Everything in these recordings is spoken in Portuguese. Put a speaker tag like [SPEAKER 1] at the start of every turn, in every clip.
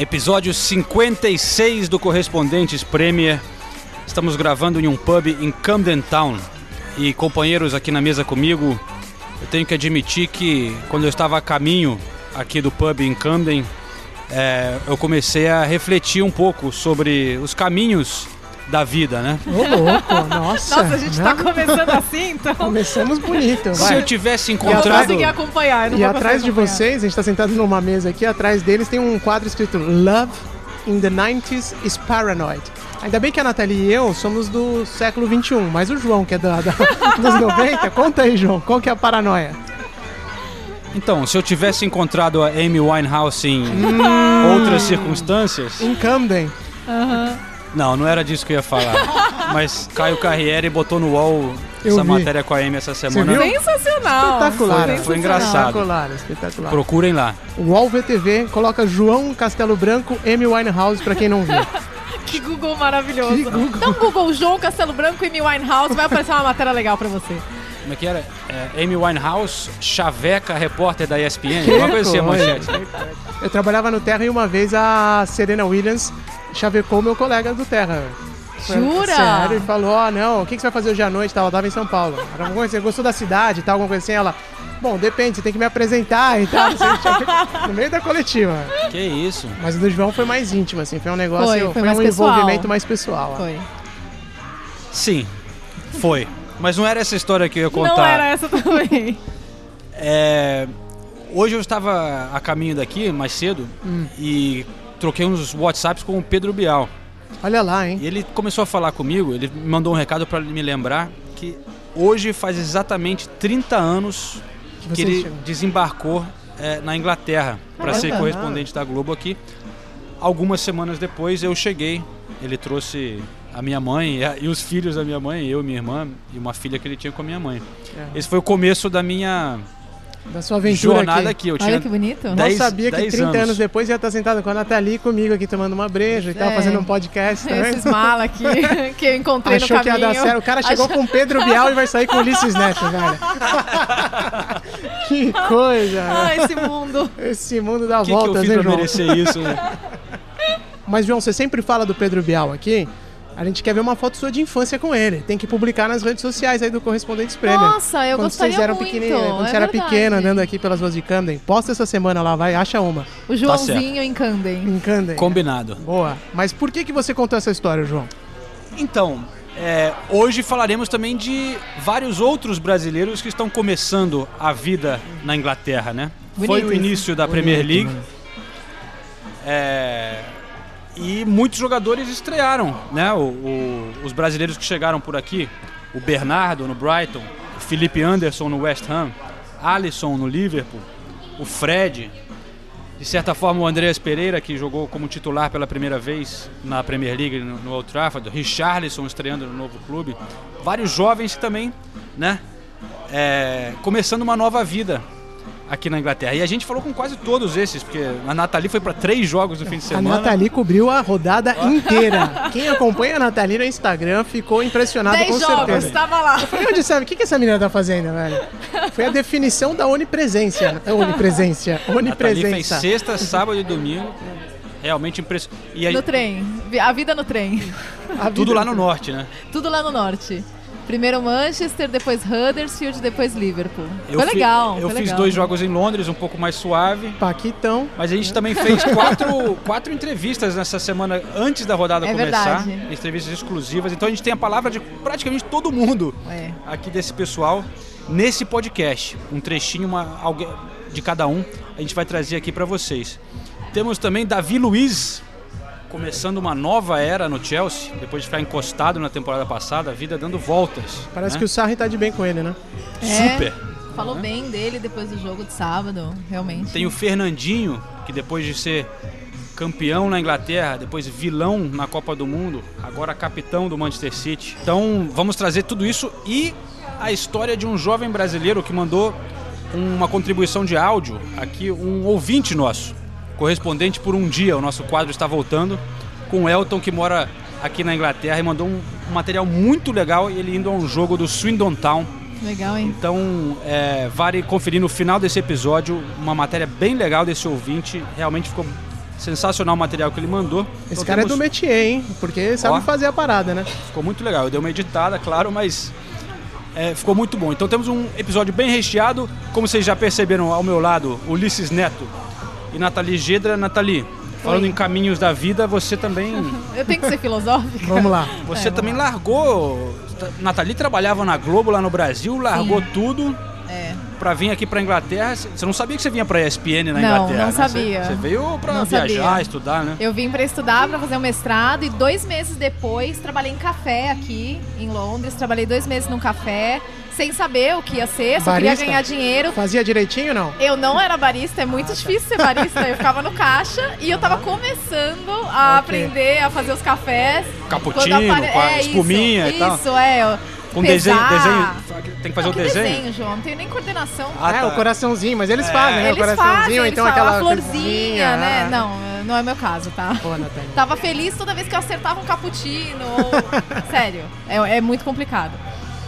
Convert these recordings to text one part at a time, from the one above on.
[SPEAKER 1] Episódio 56 do Correspondentes Premier. Estamos gravando em um pub em Camden Town. E companheiros aqui na mesa comigo, eu tenho que admitir que quando eu estava a caminho aqui do pub em Camden, é, eu comecei a refletir um pouco sobre os caminhos da vida, né?
[SPEAKER 2] Ô, louco, nossa.
[SPEAKER 3] Nossa, a gente
[SPEAKER 2] né?
[SPEAKER 3] tá começando assim, então.
[SPEAKER 2] Começamos bonito,
[SPEAKER 1] Se
[SPEAKER 2] vai.
[SPEAKER 1] eu tivesse
[SPEAKER 3] Eu não
[SPEAKER 1] encontrado.
[SPEAKER 3] consegui acompanhar. eu não
[SPEAKER 2] E atrás de vocês, a gente tá sentado numa mesa aqui, atrás deles tem um quadro escrito Love in the 90s is Paranoid. Ainda bem que a Nathalie e eu somos do século 21, mas o João, que é da, da- dos 90, conta aí, João, qual que é a paranoia?
[SPEAKER 1] Então, se eu tivesse encontrado a Amy Winehouse em
[SPEAKER 2] Hum.
[SPEAKER 1] outras circunstâncias.
[SPEAKER 2] Em Camden.
[SPEAKER 1] Não, não era disso que eu ia falar. Mas Caio Carriere botou no UOL
[SPEAKER 2] Eu
[SPEAKER 1] essa
[SPEAKER 2] vi.
[SPEAKER 1] matéria com a Amy essa semana.
[SPEAKER 2] viu?
[SPEAKER 3] Sensacional.
[SPEAKER 2] Espetacular.
[SPEAKER 1] Foi- foi engraçado.
[SPEAKER 2] Espetacular, espetacular.
[SPEAKER 1] Procurem lá.
[SPEAKER 2] O UOL VTV coloca João Castelo Branco, Amy Winehouse, pra quem não viu.
[SPEAKER 3] Que Google maravilhoso.
[SPEAKER 2] Que Google.
[SPEAKER 3] Então, Google João Castelo Branco e Amy Winehouse vai aparecer uma matéria legal pra você.
[SPEAKER 1] Como é que era? É, Amy Winehouse, chaveca repórter da ESPN. Uma coisa assim, manchete.
[SPEAKER 2] Eu trabalhava no Terra e uma vez a Serena Williams chavecou meu colega do Terra.
[SPEAKER 3] Jura?
[SPEAKER 2] Sério, e falou, ó, não, o que, que você vai fazer hoje à noite? Ela tava em São Paulo. Era alguma coisa, você gostou da cidade e tal, alguma coisa assim? Ela, bom, depende, você tem que me apresentar e tal. Assim, no meio da coletiva.
[SPEAKER 1] Que isso?
[SPEAKER 2] Mas o do João foi mais íntimo, assim, foi um negócio,
[SPEAKER 3] Foi,
[SPEAKER 2] foi,
[SPEAKER 3] foi mais
[SPEAKER 2] um
[SPEAKER 3] pessoal.
[SPEAKER 2] envolvimento mais pessoal. ó.
[SPEAKER 3] Foi.
[SPEAKER 1] Sim, foi. Mas não era essa história que eu ia contar.
[SPEAKER 3] Não era essa também.
[SPEAKER 1] É, hoje eu estava a caminho daqui, mais cedo,
[SPEAKER 2] Hum.
[SPEAKER 1] e troquei uns WhatsApps com o Pedro Bial.
[SPEAKER 2] Olha lá, hein?
[SPEAKER 1] E ele começou a falar comigo, ele me mandou um recado para me lembrar que hoje faz exatamente 30 anos que ele
[SPEAKER 2] chegou.
[SPEAKER 1] desembarcou é, na Inglaterra para ser correspondente da Globo aqui. Algumas semanas depois eu cheguei, ele trouxe a minha mãe e, os filhos da minha mãe, eu, minha irmã e uma filha que ele tinha com a minha mãe.
[SPEAKER 2] É.
[SPEAKER 1] Esse foi o começo da minha
[SPEAKER 2] Da sua aventura
[SPEAKER 1] jornada
[SPEAKER 2] aqui.
[SPEAKER 1] aqui. Eu
[SPEAKER 3] Olha
[SPEAKER 1] tinha
[SPEAKER 3] que bonito.
[SPEAKER 2] Mal
[SPEAKER 1] 10
[SPEAKER 2] sabia que
[SPEAKER 1] 10
[SPEAKER 2] 30 anos.
[SPEAKER 1] anos.
[SPEAKER 2] depois ia estar sentado com a Nathalie e comigo aqui tomando uma breja e tal,
[SPEAKER 3] É.
[SPEAKER 2] fazendo um podcast também.
[SPEAKER 3] Esses mala aqui que eu encontrei
[SPEAKER 2] Achou
[SPEAKER 3] no
[SPEAKER 2] que ia
[SPEAKER 3] caminho.
[SPEAKER 2] dar certo. O cara chegou
[SPEAKER 3] Achou-
[SPEAKER 2] com Pedro Bial e vai sair com Ulisses Neto, velho. que coisa.
[SPEAKER 3] Ah,
[SPEAKER 2] né?
[SPEAKER 3] esse mundo.
[SPEAKER 2] Esse mundo dá
[SPEAKER 1] O que, que eu
[SPEAKER 2] voltas,
[SPEAKER 1] fiz pra
[SPEAKER 2] João?
[SPEAKER 1] merecer isso? né?
[SPEAKER 2] Mas, João, você sempre fala do Pedro Bial aqui. A gente quer ver uma foto sua de infância com ele. Tem que publicar nas redes sociais aí do Correspondentes Prêmio.
[SPEAKER 3] Nossa, eu
[SPEAKER 2] quando
[SPEAKER 3] gostaria
[SPEAKER 2] vocês eram
[SPEAKER 3] muito.
[SPEAKER 2] pequenininhos, quando
[SPEAKER 3] é
[SPEAKER 2] você era pequeno, andando aqui pelas ruas de Camden. Posta essa semana lá, vai, acha uma.
[SPEAKER 3] O Joãozinho em Camden.
[SPEAKER 2] Em Camden.
[SPEAKER 1] Combinado.
[SPEAKER 2] Boa. Mas por que, que você contou essa história, João?
[SPEAKER 1] Então, é, hoje falaremos também de vários outros brasileiros que estão começando a vida na Inglaterra, né? Foi
[SPEAKER 3] Bonito
[SPEAKER 1] o
[SPEAKER 3] isso.
[SPEAKER 1] início da Premier League. É, e muitos jogadores estrearam, né? O- o- os brasileiros que chegaram por aqui, o Bernardo no Brighton, o Felipe Anderson no West Ham, Alisson no Liverpool, o Fred, de certa forma o Andreas Pereira, que jogou como titular pela primeira vez na Premier League no, no Old Trafford, Richarlison estreando no novo clube, vários jovens também, né? é, começando uma nova vida aqui na Inglaterra. E a gente falou com quase todos esses, porque a Nathalie foi para três jogos no fim de
[SPEAKER 2] A
[SPEAKER 1] semana.
[SPEAKER 2] Nathalie cobriu a rodada inteira. Quem acompanha a Nathalie no Instagram ficou impressionado com
[SPEAKER 3] 10 jogos,
[SPEAKER 2] certeza.
[SPEAKER 3] tava lá.
[SPEAKER 2] Falei, onde sabe? O que, que essa menina tá fazendo, velho? Foi a definição da onipresença. É, Onipresença.
[SPEAKER 1] Nathalie fez
[SPEAKER 2] Onipresença.
[SPEAKER 1] sexta, sábado e domingo. Realmente impressionante.
[SPEAKER 3] No trem. A vida no trem.
[SPEAKER 2] A
[SPEAKER 1] tudo
[SPEAKER 2] vida-
[SPEAKER 1] lá no norte, né?
[SPEAKER 3] Tudo lá no norte. Primeiro Manchester, depois Huddersfield, depois Liverpool.
[SPEAKER 1] Eu
[SPEAKER 3] foi
[SPEAKER 1] fi-
[SPEAKER 3] legal.
[SPEAKER 1] Eu
[SPEAKER 3] foi
[SPEAKER 1] fiz
[SPEAKER 3] legal.
[SPEAKER 1] dois jogos em Londres, um pouco mais suave.
[SPEAKER 2] Paquitão.
[SPEAKER 1] Mas a gente também fez quatro, quatro entrevistas nessa semana antes da rodada
[SPEAKER 3] É
[SPEAKER 1] começar.
[SPEAKER 3] verdade.
[SPEAKER 1] Entrevistas exclusivas. Então a gente tem a palavra de praticamente todo mundo
[SPEAKER 3] É.
[SPEAKER 1] aqui desse pessoal nesse podcast. Um trechinho uma, alguém, de cada um a gente vai trazer aqui para vocês. Temos também Davi Luiz, começando uma nova era no Chelsea, depois de ficar encostado na temporada passada, a vida dando voltas.
[SPEAKER 2] Parece
[SPEAKER 1] né?
[SPEAKER 2] que o Sarri tá de bem com ele, né?
[SPEAKER 3] É.
[SPEAKER 1] Super.
[SPEAKER 3] falou bem dele depois do jogo de sábado, realmente.
[SPEAKER 1] Tem o Fernandinho, que depois de ser campeão na Inglaterra, depois vilão na Copa do Mundo, agora capitão do Manchester City. Então vamos trazer tudo isso e a história de um jovem brasileiro que mandou uma contribuição de áudio aqui, um ouvinte nosso, correspondente por um dia. O nosso quadro está voltando com o Elton, que mora aqui na Inglaterra e mandou um, material muito legal. Ele indo a um jogo do Swindon Town.
[SPEAKER 3] Legal, hein?
[SPEAKER 1] Então, é, vale conferir no final desse episódio uma matéria bem legal desse ouvinte. Realmente ficou sensacional o material que ele mandou.
[SPEAKER 2] Esse
[SPEAKER 1] Então
[SPEAKER 2] cara é
[SPEAKER 1] temos-
[SPEAKER 2] do métier, hein? Porque sabe
[SPEAKER 1] Ó.
[SPEAKER 2] fazer a parada, né?
[SPEAKER 1] Ficou muito legal. Eu dei uma editada, claro, mas é, ficou muito bom. Então temos um episódio bem recheado. Como vocês já perceberam ao meu lado, Ulisses Neto e Nathalie Gedra. Nathalie, falando
[SPEAKER 3] Oi.
[SPEAKER 1] em caminhos da vida, você também.
[SPEAKER 3] Eu tenho que ser filosófica.
[SPEAKER 2] Vamos lá.
[SPEAKER 1] Você
[SPEAKER 3] É,
[SPEAKER 1] também largou. Nathalie trabalhava na Globo lá no Brasil, largou
[SPEAKER 3] Sim.
[SPEAKER 1] tudo
[SPEAKER 3] É.
[SPEAKER 1] pra vir aqui pra Inglaterra. Você não sabia que você vinha pra ESPN na
[SPEAKER 3] Não,
[SPEAKER 1] Inglaterra?
[SPEAKER 3] não
[SPEAKER 1] né?
[SPEAKER 3] sabia.
[SPEAKER 1] Você, você veio pra
[SPEAKER 3] Não
[SPEAKER 1] viajar,
[SPEAKER 3] sabia.
[SPEAKER 1] estudar, né?
[SPEAKER 3] Eu vim pra estudar, pra fazer um mestrado e dois meses depois trabalhei em café aqui em Londres. Trabalhei dois meses num café, sem saber o que ia ser, só
[SPEAKER 2] Barista?
[SPEAKER 3] queria ganhar dinheiro.
[SPEAKER 2] Fazia direitinho não?
[SPEAKER 3] Eu não era barista, é muito difícil ser barista. Eu ficava no caixa e eu tava começando a
[SPEAKER 2] Ok.
[SPEAKER 3] aprender a fazer os cafés.
[SPEAKER 1] Cappuccino,
[SPEAKER 3] Quando apare- é,
[SPEAKER 1] espuminha
[SPEAKER 3] isso,
[SPEAKER 1] e tal.
[SPEAKER 3] Isso, é.
[SPEAKER 1] Com
[SPEAKER 3] pesar.
[SPEAKER 1] desenho, desenho. Tem que fazer
[SPEAKER 3] Não,
[SPEAKER 1] o
[SPEAKER 3] que
[SPEAKER 1] desenho.
[SPEAKER 3] desenho, João? Não tenho nem coordenação.
[SPEAKER 1] Ah,
[SPEAKER 2] é,
[SPEAKER 1] tá.
[SPEAKER 2] o coraçãozinho, mas eles
[SPEAKER 1] É.
[SPEAKER 2] fazem, né? o
[SPEAKER 3] Eles
[SPEAKER 2] coraçãozinho,
[SPEAKER 3] fazem, eles
[SPEAKER 2] então
[SPEAKER 3] falam
[SPEAKER 2] aquela
[SPEAKER 3] a florzinha, né?
[SPEAKER 2] ah.
[SPEAKER 3] Não, não é meu caso, tá?
[SPEAKER 2] Pô.
[SPEAKER 3] Tava feliz toda vez que eu acertava um cappuccino. ou- Sério, é, é muito complicado.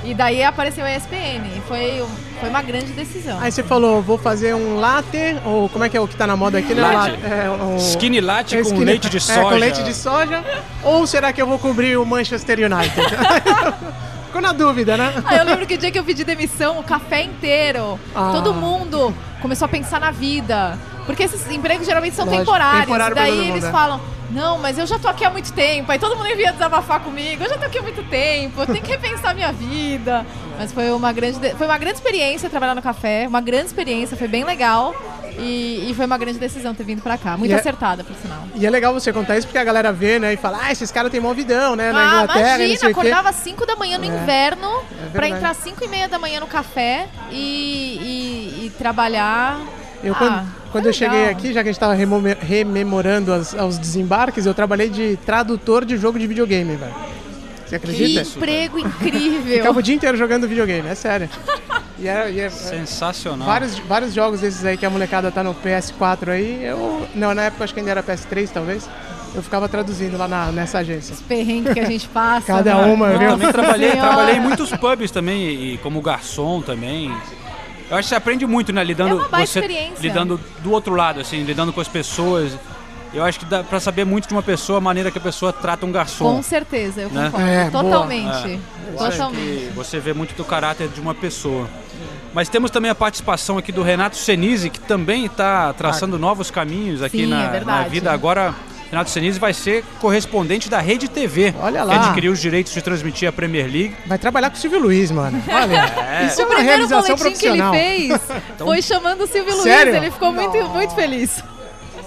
[SPEAKER 3] E daí apareceu a ESPN. E foi, foi uma grande decisão.
[SPEAKER 2] Aí você falou, vou fazer um latte, ou como é que é o que tá na moda aqui, né?
[SPEAKER 1] Latte.
[SPEAKER 2] É, um-
[SPEAKER 1] Skinny latte
[SPEAKER 2] é
[SPEAKER 1] com
[SPEAKER 2] skinny-
[SPEAKER 1] leite de
[SPEAKER 2] É,
[SPEAKER 1] soja.
[SPEAKER 2] com leite de soja. Ou será que eu vou cobrir o Manchester United? Ficou na dúvida, né?
[SPEAKER 3] Aí eu lembro que o dia que eu pedi demissão, o café inteiro,
[SPEAKER 2] Ah.
[SPEAKER 3] todo mundo começou a pensar na vida. Porque esses empregos geralmente são
[SPEAKER 2] Lógico,
[SPEAKER 3] temporários.
[SPEAKER 2] temporário pra
[SPEAKER 3] daí
[SPEAKER 2] mundo,
[SPEAKER 3] eles
[SPEAKER 2] é.
[SPEAKER 3] falam, não, mas eu já tô aqui há muito tempo. Aí todo mundo envia desabafar comigo, eu já tô aqui há muito tempo, eu tenho que repensar minha vida. Mas foi uma grande, de- foi uma grande experiência trabalhar no café, uma grande experiência, foi bem legal. E, e foi uma grande decisão ter vindo pra cá. Muito
[SPEAKER 2] E é-
[SPEAKER 3] acertada, por sinal.
[SPEAKER 2] E é legal você contar isso porque a galera vê, né? E fala, ah, esses caras têm mó vidão, né? Na
[SPEAKER 3] Ah,
[SPEAKER 2] Inglaterra,
[SPEAKER 3] imagina, acordava às 5 da manhã no
[SPEAKER 2] É,
[SPEAKER 3] inverno pra
[SPEAKER 2] verdade.
[SPEAKER 3] entrar às 5 e meia da manhã no café e, e- e trabalhar.
[SPEAKER 2] Eu,
[SPEAKER 3] Ah,
[SPEAKER 2] quando, quando
[SPEAKER 3] é
[SPEAKER 2] eu cheguei aqui, já que a gente tava remome- rememorando as- os desembarques, eu trabalhei de tradutor de jogo de videogame, velho. Você
[SPEAKER 3] Que
[SPEAKER 2] acredita?
[SPEAKER 3] emprego incrível.
[SPEAKER 2] Ficava o dia inteiro jogando videogame, é sério. E é, e é-
[SPEAKER 1] Sensacional.
[SPEAKER 2] vários, vários jogos desses aí que a molecada tá no PS4 aí, eu. Não, na época acho que ainda era PS3, talvez. Eu ficava traduzindo lá na- nessa agência.
[SPEAKER 3] perrengue que a gente passa.
[SPEAKER 2] Cada
[SPEAKER 3] né?
[SPEAKER 2] uma,
[SPEAKER 1] Eu
[SPEAKER 2] viu?
[SPEAKER 1] também trabalhei, trabalhei em muitos pubs também, e como garçom também. Eu acho que você aprende muito, né? Lidando,
[SPEAKER 3] É uma baita
[SPEAKER 1] você,
[SPEAKER 3] experiência.
[SPEAKER 1] lidando do outro lado, assim, lidando com as pessoas. Eu acho que dá pra saber muito de uma pessoa, a maneira que a pessoa trata um garçom.
[SPEAKER 3] Com certeza, eu
[SPEAKER 1] Né?
[SPEAKER 3] concordo.
[SPEAKER 2] É.
[SPEAKER 3] Totalmente.
[SPEAKER 1] Acho
[SPEAKER 3] Totalmente.
[SPEAKER 1] você vê muito do caráter de uma pessoa. Mas temos também a participação aqui do Renato Senise, que também está traçando novos caminhos aqui
[SPEAKER 3] Sim,
[SPEAKER 1] na,
[SPEAKER 3] é
[SPEAKER 1] na vida. Agora, Renato Senise vai ser correspondente da Rede TV,
[SPEAKER 2] Olha
[SPEAKER 1] que
[SPEAKER 2] lá.
[SPEAKER 1] adquiriu os direitos de transmitir a Premier League.
[SPEAKER 2] Vai trabalhar com o Silvio Luiz, mano. Olha, isso é
[SPEAKER 3] O
[SPEAKER 2] uma
[SPEAKER 3] primeiro
[SPEAKER 2] realização
[SPEAKER 3] boletim que ele
[SPEAKER 2] profissional.
[SPEAKER 3] fez foi chamando o Silvio Luiz.
[SPEAKER 2] Sério?
[SPEAKER 3] Ele ficou muito, muito feliz.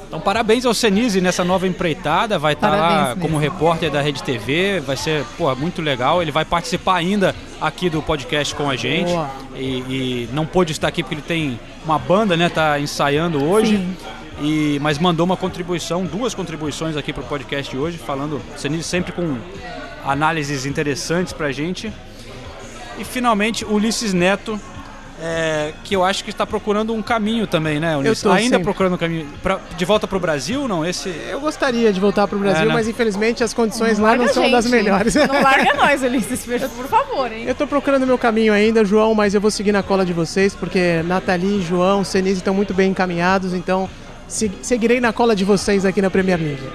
[SPEAKER 1] Então, parabéns ao Senise nessa nova empreitada. Vai estar lá
[SPEAKER 3] Parabéns
[SPEAKER 1] como repórter da Rede TV. Vai ser pô, muito legal. Ele vai participar ainda aqui do podcast com a gente.
[SPEAKER 2] Boa.
[SPEAKER 1] E, e não pôde estar aqui porque ele tem uma banda, né? Tá ensaiando hoje.
[SPEAKER 3] Sim.
[SPEAKER 1] E, mas mandou uma contribuição, duas contribuições aqui para o podcast hoje, falando, Senise sempre com análises interessantes pra gente. E finalmente Ulisses Neto, é, que eu acho que está procurando um caminho também, né, Ulisses?
[SPEAKER 2] tô
[SPEAKER 1] Ainda
[SPEAKER 2] sempre.
[SPEAKER 1] procurando um caminho. Pra, de volta pro Brasil, não? Esse.
[SPEAKER 2] Eu gostaria de voltar pro Brasil,
[SPEAKER 1] É, né?
[SPEAKER 2] mas infelizmente as condições lá não
[SPEAKER 3] Larga a
[SPEAKER 2] são das
[SPEAKER 3] gente.
[SPEAKER 2] melhores.
[SPEAKER 3] Não larga nós, Ulisses, por favor, hein?
[SPEAKER 2] Eu tô procurando meu caminho ainda, João, mas eu vou seguir na cola de vocês, porque Nathalie, João, Senise estão muito bem encaminhados, então seguirei na cola de vocês aqui na Premier League.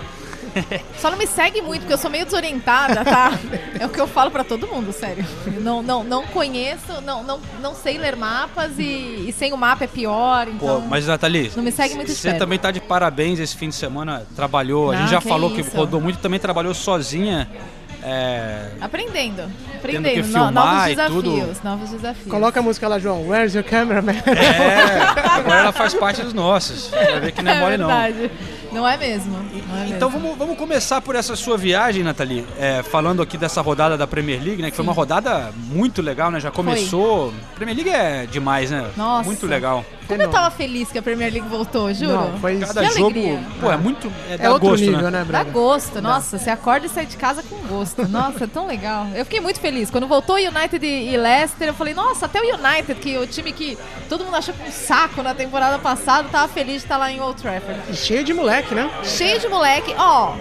[SPEAKER 3] Só não me segue muito, porque eu sou meio desorientada, tá? É o que eu falo pra todo mundo, sério. Não, não, não conheço, não, não, não sei ler mapas e, e sem o mapa é pior,
[SPEAKER 1] Pô,
[SPEAKER 3] então...
[SPEAKER 1] mas Nathalie,
[SPEAKER 3] Não me segue muito de
[SPEAKER 1] você também tá de parabéns esse fim de semana, trabalhou, a gente já
[SPEAKER 3] que
[SPEAKER 1] falou que
[SPEAKER 3] isso.
[SPEAKER 1] rodou muito, também trabalhou sozinha. É,
[SPEAKER 3] Aprendendo, aprendendo. No- novos desafios,
[SPEAKER 1] tudo.
[SPEAKER 3] novos desafios.
[SPEAKER 2] Coloca a música lá, João. Where's your cameraman?
[SPEAKER 1] É, agora ela faz parte dos nossos. Vai ver que não é,
[SPEAKER 3] É
[SPEAKER 1] mole não.
[SPEAKER 3] verdade. Não é mesmo. Não é
[SPEAKER 1] Então
[SPEAKER 3] mesmo.
[SPEAKER 1] vamos, vamos começar por essa sua viagem, Nathalie. É, falando aqui dessa rodada da Premier League, né? Que foi uma rodada muito legal, né? Já começou. Premier League é demais, né?
[SPEAKER 3] Nossa.
[SPEAKER 1] Muito legal.
[SPEAKER 3] Como eu tava feliz que a Premier League voltou, juro.
[SPEAKER 2] Não, foi
[SPEAKER 1] Cada
[SPEAKER 3] Que
[SPEAKER 1] jogo.
[SPEAKER 3] alegria.
[SPEAKER 1] Pô, é muito. É,
[SPEAKER 2] É
[SPEAKER 1] dá
[SPEAKER 2] outro
[SPEAKER 1] gosto,
[SPEAKER 2] nível,
[SPEAKER 1] né?
[SPEAKER 2] né,
[SPEAKER 3] Dá gosto, nossa, você acorda e sai de casa com gosto. Nossa, é tão legal. Eu fiquei muito feliz. Quando voltou United e Leicester, eu falei, nossa, até o United, que o time que todo mundo achou um saco na temporada passada, tava feliz de estar lá em Old Trafford.
[SPEAKER 2] E cheio de moleque, né?
[SPEAKER 3] Cheio de moleque, ó.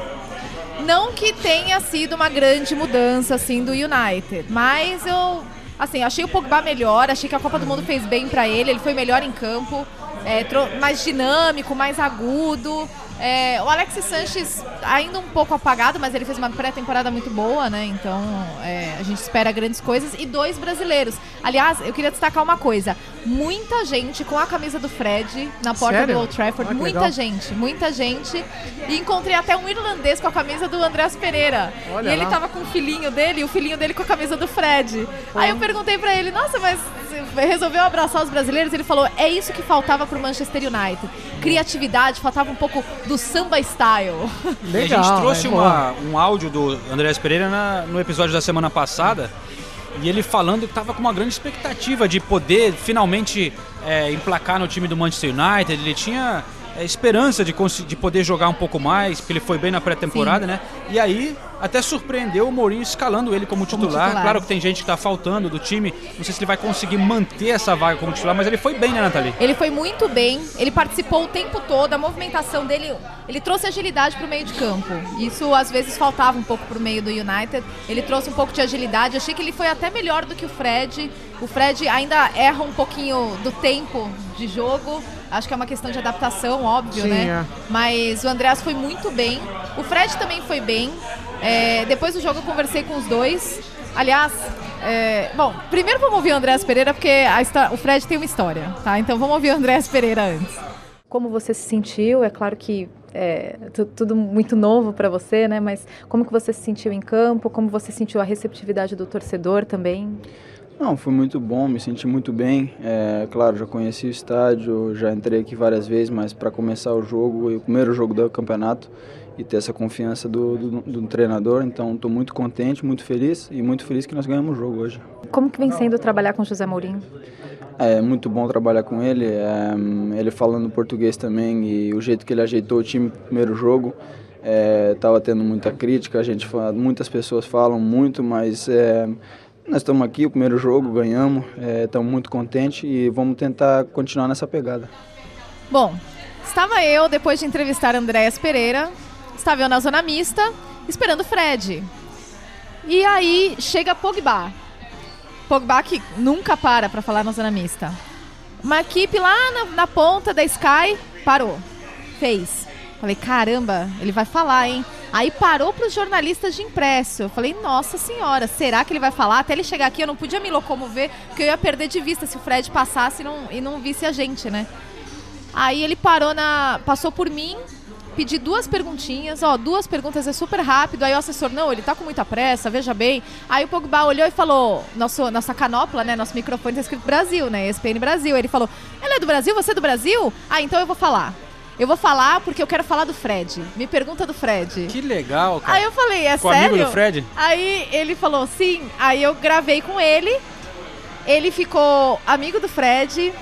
[SPEAKER 3] Não que tenha sido uma grande mudança assim do United, mas eu assim, achei o Pogba melhor, achei que a Copa do Mundo fez bem pra ele, ele foi melhor em campo, é, mais dinâmico, mais agudo. É, o Alexis Sanches ainda um pouco apagado, mas ele fez uma pré-temporada muito boa, né? Então é, a gente espera grandes coisas. E dois brasileiros. Aliás, eu queria destacar uma coisa: muita gente com a camisa do Fred na porta
[SPEAKER 2] Sério?
[SPEAKER 3] do Old Trafford,
[SPEAKER 2] Ah,
[SPEAKER 3] muita
[SPEAKER 2] legal.
[SPEAKER 3] gente, muita gente. E encontrei até um irlandês com a camisa do Andreas Pereira.
[SPEAKER 2] Olha
[SPEAKER 3] e ele
[SPEAKER 2] lá.
[SPEAKER 3] tava com o filhinho dele e o filhinho dele com a camisa do Fred. Aí eu perguntei pra ele, nossa, mas resolveu abraçar os brasileiros? Ele falou, é isso que faltava pro Manchester United. Criatividade, faltava um pouco do samba style.
[SPEAKER 2] Legal.
[SPEAKER 1] a gente trouxe
[SPEAKER 2] é,
[SPEAKER 1] uma- um áudio do Andrés Pereira na- no episódio da semana passada. E ele falando que estava com uma grande expectativa de poder finalmente é, emplacar no time do Manchester United. Ele tinha é, esperança de, de poder jogar um pouco mais, porque ele foi bem na pré-temporada, né? E aí até surpreendeu o Mourinho escalando ele como titular.
[SPEAKER 3] titular.
[SPEAKER 1] Claro que tem gente que está faltando do time. Não sei se ele vai conseguir manter essa vaga como titular, mas ele foi bem, né, Nathalie?
[SPEAKER 3] Ele foi muito bem, ele participou o tempo todo, a movimentação dele, ele trouxe agilidade pro meio de campo. Isso às vezes faltava um pouco pro meio do United. Ele trouxe um pouco de agilidade. Achei que ele foi até melhor do que o Fred. O Fred ainda erra um pouquinho do tempo de jogo. Acho que é uma questão de adaptação, óbvio,
[SPEAKER 2] Sim,
[SPEAKER 3] né?
[SPEAKER 2] é.
[SPEAKER 3] Mas o Andreas foi muito bem. O Fred também foi bem. É, depois do jogo eu conversei com os dois. Aliás, é, bom, primeiro vamos ouvir o Andreas Pereira, porque o Fred tem uma história, tá? Então vamos ouvir o Andreas Pereira antes.
[SPEAKER 4] Como você se sentiu? É claro que é tu- tudo muito novo para você, né? Mas como que você se sentiu em campo? Como você sentiu a receptividade do torcedor também?
[SPEAKER 5] Não, foi muito bom, me senti muito bem. É, claro, já conheci o estádio, já entrei aqui várias vezes, mas para começar o jogo, o primeiro jogo do campeonato, e ter essa confiança do, do, do treinador, então estou muito contente, muito feliz e muito feliz que nós ganhamos o jogo hoje.
[SPEAKER 4] Como que vem sendo trabalhar com José Mourinho?
[SPEAKER 5] É muito bom trabalhar com ele, é, ele falando português também e o jeito que ele ajeitou o time no primeiro jogo. Estava tendo muita crítica, a gente fala, muitas pessoas falam muito, mas é, nós estamos aqui, o primeiro jogo, ganhamos, estamos muito contentes e vamos tentar continuar nessa pegada.
[SPEAKER 3] Bom, estava eu, depois de entrevistar Andréas Pereira, estava eu na zona mista, esperando o Fred. E aí chega Pogba. Pogba que nunca para para falar na zona mista. Uma equipe lá na, na ponta da Sky parou. Fez. Falei, caramba, ele vai falar, hein? Aí parou para os jornalistas de impresso. Eu falei, nossa senhora, será que ele vai falar? Até ele chegar aqui eu não podia me locomover, porque eu ia perder de vista se o Fred passasse e não, e não visse a gente, né? Aí ele parou na. passou por mim, pedi duas perguntinhas, ó, duas perguntas é super rápido. Aí o assessor, não, ele tá com muita pressa, veja bem. Aí o Pogba olhou e falou: nosso, nossa canopla, né? Nosso microfone tá escrito Brasil, né? ESPN Brasil. Ele falou: ela é do Brasil? Você é do Brasil? Ah, então eu vou falar. Eu vou falar porque eu quero falar do Fred. Me pergunta do Fred.
[SPEAKER 1] Que legal, cara.
[SPEAKER 3] Aí eu falei, é
[SPEAKER 1] Com
[SPEAKER 3] sério?
[SPEAKER 1] amigo do Fred?
[SPEAKER 3] Aí ele falou, sim. Aí eu gravei com ele. Ele ficou amigo do Fred.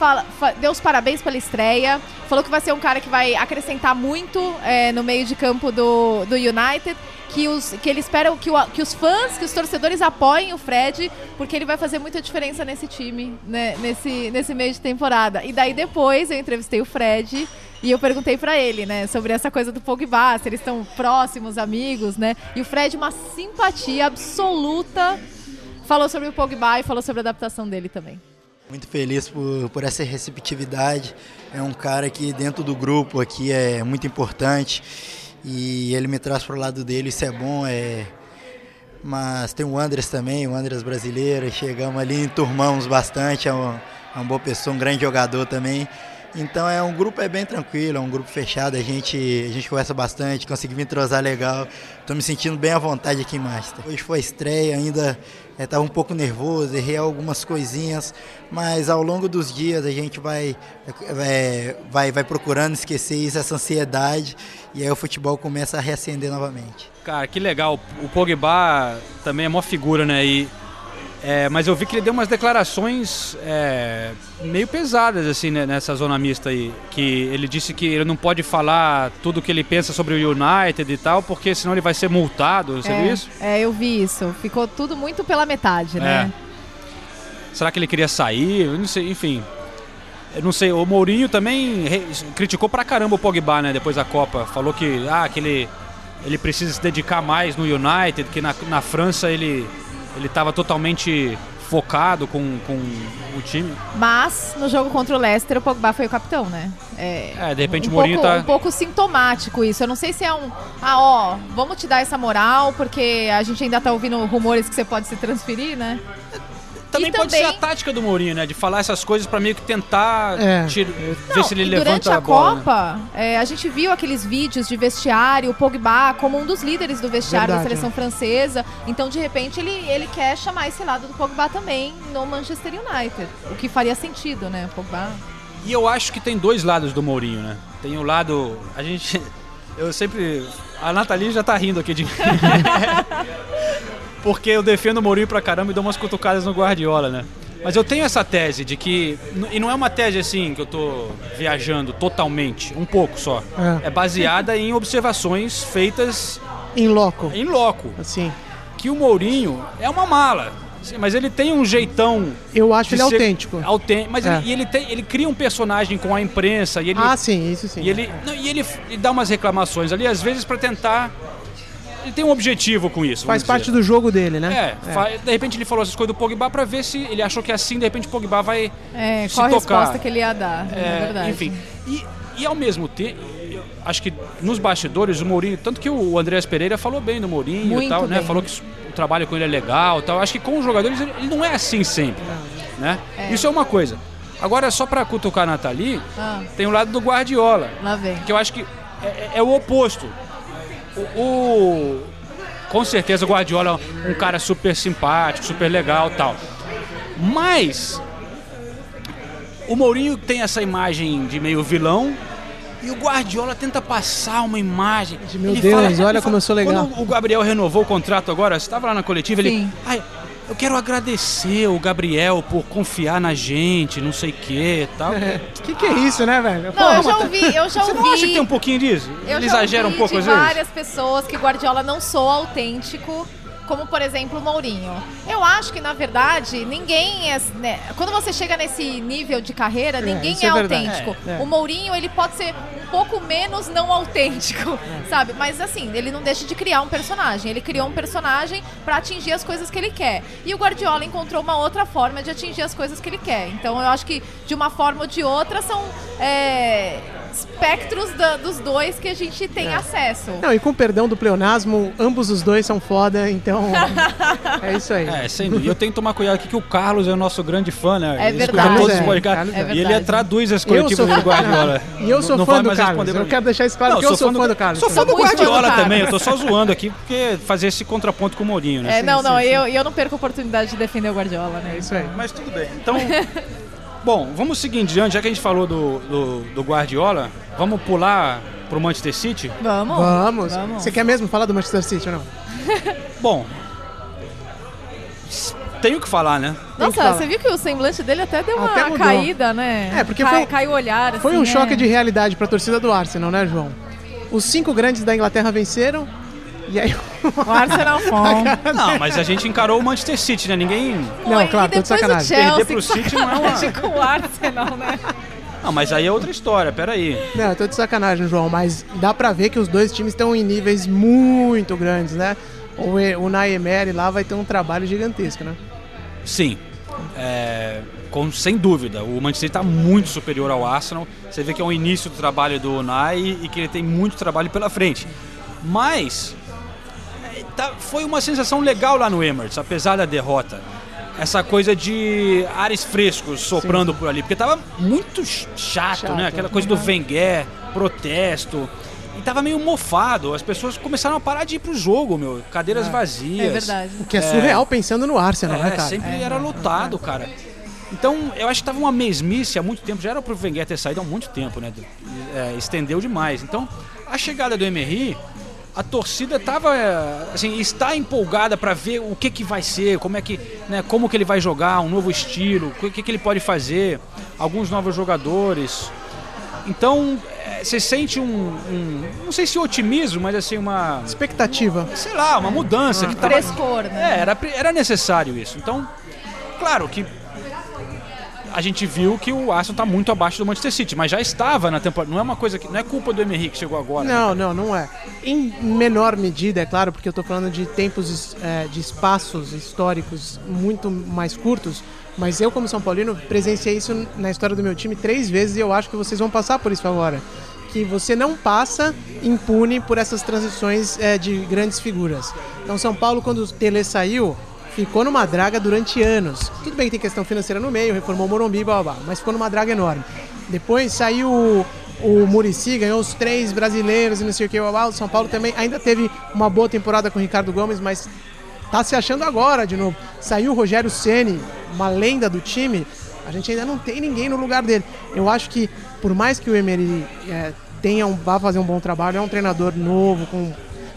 [SPEAKER 3] Fala, fa- deu os parabéns pela estreia. Falou que vai ser um cara que vai acrescentar muito é, no meio de campo do, do United. Que, os, que ele espera que, o- que os fãs, que os torcedores apoiem o Fred, porque ele vai fazer muita diferença nesse time, né, nesse, nesse meio de temporada. E daí depois eu entrevistei o Fred e eu perguntei pra ele, né, sobre essa coisa do Pogba, se eles estão próximos, amigos, né? E o Fred, uma simpatia absoluta, falou sobre o Pogba e falou sobre a adaptação dele também.
[SPEAKER 6] Muito feliz por, por essa receptividade. É um cara que dentro do grupo aqui é muito importante e ele me traz para o lado dele, isso é bom. É... Mas tem o Andres também, o Andres brasileiro, chegamos ali, enturmamos bastante, é uma, é uma boa pessoa, um grande jogador também. Então é um grupo é bem tranquilo, é um grupo fechado, a gente, a gente conversa bastante, consegui me entrosar legal. Estou me sentindo bem à vontade aqui em Master. Hoje foi estreia, ainda estava um pouco nervoso, errei algumas coisinhas, mas ao longo dos dias a gente vai, é, vai, vai procurando esquecer isso, essa ansiedade, e aí o futebol começa a reacender novamente.
[SPEAKER 1] Cara, que legal. O Pogba também é uma figura, né? E é, mas eu vi que ele deu umas declarações é, meio pesadas assim né, nessa zona mista aí, que ele disse que ele não pode falar tudo o que ele pensa sobre o United e tal, porque senão ele vai ser multado. Você
[SPEAKER 3] é,
[SPEAKER 1] viu isso?
[SPEAKER 3] É, eu vi isso. Ficou tudo muito pela metade, né?
[SPEAKER 1] É. Será que ele queria sair? Eu não sei, enfim. Eu não sei, o Mourinho também re- criticou pra caramba o Pogba, né, depois da Copa. Falou que, ah, que ele, ele precisa se dedicar mais no United, que na, na França ele ele estava totalmente focado com, com o time.
[SPEAKER 3] Mas no jogo contra o Leicester, o Pogba foi o capitão, né? É,
[SPEAKER 1] É, de repente
[SPEAKER 3] um
[SPEAKER 1] o Mourinho
[SPEAKER 3] pouco,
[SPEAKER 1] tá.
[SPEAKER 3] um pouco sintomático isso. Eu não sei se é um. Ah, ó, vamos te dar essa moral, porque a gente ainda tá ouvindo rumores que você pode se transferir, né?
[SPEAKER 1] Também
[SPEAKER 3] e
[SPEAKER 1] pode
[SPEAKER 3] também-
[SPEAKER 1] ser a tática do Mourinho, né? De falar essas coisas pra meio que tentar
[SPEAKER 2] É.
[SPEAKER 1] tir- ver
[SPEAKER 3] Não,
[SPEAKER 1] se ele levanta
[SPEAKER 3] durante
[SPEAKER 1] a,
[SPEAKER 3] a,
[SPEAKER 1] bola. né?
[SPEAKER 3] Copa, é, a gente viu aqueles vídeos de vestiário, o Pogba como um dos líderes do vestiário
[SPEAKER 2] Verdade,
[SPEAKER 3] da seleção francesa. Então, de repente, ele, ele quer chamar esse lado do Pogba também no Manchester United. O que faria sentido, né? O Pogba.
[SPEAKER 1] E eu acho que tem dois lados do Mourinho, né? Tem o lado. A gente. Eu sempre. A Nathalie já tá rindo aqui de mim. Porque eu defendo o Mourinho pra caramba e dou umas cutucadas no Guardiola, né? Mas eu tenho essa tese de que. E não é uma tese assim que eu tô viajando totalmente, um pouco só.
[SPEAKER 2] É.
[SPEAKER 1] É baseada em observações feitas
[SPEAKER 2] Em loco.
[SPEAKER 1] em loco.
[SPEAKER 2] Assim.
[SPEAKER 1] Que o Mourinho é uma mala. assim, Mas ele tem um jeitão
[SPEAKER 2] Eu acho ele autêntico.
[SPEAKER 1] autên- Mas
[SPEAKER 2] É.
[SPEAKER 1] ele, e ele, tem, ele cria um personagem com a imprensa e ele,
[SPEAKER 2] Ah, sim, isso sim.
[SPEAKER 1] e ele, não, e ele, ele dá umas reclamações ali, às vezes pra tentar. Ele tem um objetivo com isso.
[SPEAKER 2] Faz parte
[SPEAKER 1] dizer.
[SPEAKER 2] do jogo dele, né?
[SPEAKER 1] É, fa- de repente ele falou essas coisas do Pogba pra ver se ele achou que assim, de repente o Pogba vai
[SPEAKER 3] É,
[SPEAKER 1] se
[SPEAKER 3] qual a
[SPEAKER 1] tocar.
[SPEAKER 3] resposta que ele ia dar? É,
[SPEAKER 1] É,
[SPEAKER 3] verdade.
[SPEAKER 1] Enfim. E, e ao mesmo tempo, acho que nos bastidores o Mourinho, tanto que o Andreas Pereira falou bem do Mourinho
[SPEAKER 3] Muito
[SPEAKER 1] e tal, né?
[SPEAKER 3] bem.
[SPEAKER 1] Falou que o trabalho com ele é legal e tal. Acho que com os jogadores ele, ele não é assim sempre, né? Isso é uma coisa. Agora, só pra cutucar a Nathalie,
[SPEAKER 3] Ah,
[SPEAKER 1] tem o lado do Guardiola,
[SPEAKER 3] lá vem.
[SPEAKER 1] que eu acho que é, é- é o oposto. O, o- com certeza o Guardiola é um cara super simpático, super legal, tal. Mas o Mourinho tem essa imagem de meio vilão e o Guardiola tenta passar uma imagem.
[SPEAKER 2] De, meu
[SPEAKER 1] Ele
[SPEAKER 2] Deus,
[SPEAKER 1] fala-
[SPEAKER 2] olha
[SPEAKER 1] ele
[SPEAKER 2] como eu sou legal.
[SPEAKER 1] Quando o Gabriel renovou o contrato agora, você estava lá na coletiva, ele.
[SPEAKER 3] Sim.
[SPEAKER 1] Eu quero agradecer o Gabriel por confiar na gente, não sei o que tal.
[SPEAKER 2] O que, que é isso, né, velho?
[SPEAKER 3] Não, eu já ouvi, eu já
[SPEAKER 1] Você
[SPEAKER 3] ouvi.
[SPEAKER 1] não acha que tem um pouquinho disso?
[SPEAKER 3] Eu
[SPEAKER 1] Ele exagera um pouco às vezes?
[SPEAKER 3] várias pessoas que Guardiola não soa autêntico, como por exemplo o Mourinho. Eu acho que na verdade ninguém é, né, quando você chega nesse nível de carreira, ninguém
[SPEAKER 2] isso
[SPEAKER 3] é,
[SPEAKER 2] é
[SPEAKER 3] autêntico.
[SPEAKER 2] É, é.
[SPEAKER 3] O Mourinho ele pode ser pouco menos não autêntico, sabe? Mas assim ele não deixa de criar um personagem. Ele criou um personagem pra atingir as coisas que ele quer. E o Guardiola encontrou uma outra forma de atingir as coisas que ele quer. Então eu acho que de uma forma ou de outra são é, espectros da- dos dois que a gente tem acesso.
[SPEAKER 2] Não, e com perdão do pleonasmo, ambos os dois são foda, então. é isso aí.
[SPEAKER 1] É, sem dúvida. E eu tenho que tomar cuidado aqui que o Carlos é o nosso grande fã, né?
[SPEAKER 3] É
[SPEAKER 1] Ele
[SPEAKER 3] verdade.
[SPEAKER 1] todos os
[SPEAKER 2] É,
[SPEAKER 1] podcasts.
[SPEAKER 2] Carlos
[SPEAKER 3] é
[SPEAKER 1] e ele traduz as
[SPEAKER 2] Eu
[SPEAKER 1] coletivas
[SPEAKER 2] sou
[SPEAKER 1] do Guardiola.
[SPEAKER 2] E eu sou
[SPEAKER 1] Não
[SPEAKER 2] fã do Carlos. Eu quero deixar isso claro
[SPEAKER 1] Não,
[SPEAKER 2] que eu sou fã do Carlos.
[SPEAKER 1] Sou fã do
[SPEAKER 3] Sou muito fã do
[SPEAKER 1] Guardiola também. Eu tô só zoando aqui porque fazer esse contraponto com o Mourinho, né?
[SPEAKER 3] É, não, não, eu, eu não perco a oportunidade de defender o Guardiola, né?
[SPEAKER 2] É isso aí.
[SPEAKER 1] Mas tudo bem. Então, bom, vamos seguir em diante. Já que a gente falou do, do, do Guardiola, vamos pular pro Manchester City?
[SPEAKER 3] Vamos.
[SPEAKER 2] Vamos.
[SPEAKER 3] Vamos.
[SPEAKER 2] Você quer mesmo falar do Manchester City ou não?
[SPEAKER 1] Bom, tenho que falar, né?
[SPEAKER 3] Nossa,
[SPEAKER 2] falar.
[SPEAKER 3] você viu que o semblante dele até deu uma
[SPEAKER 2] Até mudou.
[SPEAKER 3] caída, né?
[SPEAKER 2] É, porque
[SPEAKER 3] Cai-
[SPEAKER 2] foi-
[SPEAKER 3] caiu o olhar.
[SPEAKER 2] Foi
[SPEAKER 3] assim,
[SPEAKER 2] um choque
[SPEAKER 3] é.
[SPEAKER 2] de realidade pra torcida do Arsenal, né, João? Os cinco grandes da Inglaterra venceram. E aí.
[SPEAKER 3] O Arsenal.
[SPEAKER 1] Não, mas a gente encarou o Manchester City, né? Ninguém.
[SPEAKER 2] Não,
[SPEAKER 3] E
[SPEAKER 2] claro, tô de sacanagem.
[SPEAKER 3] Chelsea,
[SPEAKER 1] Perder pro City não é uma-
[SPEAKER 3] com o Arsenal, né?
[SPEAKER 1] Não, mas aí é outra história, peraí.
[SPEAKER 2] Não, eu tô de sacanagem, João, mas dá pra ver que os dois times estão em níveis muito grandes, né? O, E- o Naemery lá vai ter um trabalho gigantesco, né?
[SPEAKER 1] Sim. É, com, sem dúvida. O Manchester está muito superior ao Arsenal. Você vê que é o início do trabalho do Unai e que ele tem muito trabalho pela frente. Mas tá- foi uma sensação legal lá no Emirates, apesar da derrota. essa coisa de ares frescos soprando por ali, porque tava muito ch- chato,
[SPEAKER 2] Chato.
[SPEAKER 1] né? Aquela coisa do Wenger, protesto. E tava meio mofado, as pessoas começaram a parar de ir pro jogo, meu. Cadeiras vazias.
[SPEAKER 3] É verdade.
[SPEAKER 2] O que é surreal pensando no Arsenal, né,
[SPEAKER 1] É,
[SPEAKER 2] cara?
[SPEAKER 1] sempre era lotado, cara. Então, eu acho que tava uma mesmice há muito tempo. Já era pro Wenger ter saído há muito tempo, né? É, estendeu demais. Então, a chegada do Emery, a torcida tava, é, assim, está empolgada para ver o que que vai ser, como é que, né, como que ele vai jogar, um novo estilo, o que que ele pode fazer, alguns novos jogadores. Então, é, você sente um, um- não sei se otimismo, mas assim uma,
[SPEAKER 2] Expectativa.
[SPEAKER 1] sei lá, uma mudança que tava,
[SPEAKER 3] Frescor, né?
[SPEAKER 1] é, era, era necessário isso. Então, claro que a gente viu que o Arsenal está muito abaixo do Manchester City, mas já estava na temporada. Não é uma coisa que. Não é culpa do Emery que chegou agora. né?
[SPEAKER 2] Não, não, não é. Em menor medida, é claro, porque eu tô falando de tempos, é, de espaços históricos muito mais curtos, mas eu, como São Paulino, presenciei isso na história do meu time três vezes e eu acho que vocês vão passar por isso agora. Que você não passa impune por essas transições é, de grandes figuras. Então, São Paulo, quando o Tele saiu, ficou numa draga durante anos. Tudo bem que tem questão financeira no meio, reformou o Morumbi, blá, blá, blá, mas ficou numa draga enorme. Depois saiu o, o Murici, ganhou os três brasileiros e não sei o que, blá, blá. o São Paulo também ainda teve uma boa temporada com o Ricardo Gomes, mas tá se achando agora de novo. Saiu o Rogério Ceni, uma lenda do time, a gente ainda não tem ninguém no lugar dele. Eu acho que, por mais que o Emery é, tenha um, vá fazer um bom trabalho, é um treinador novo, com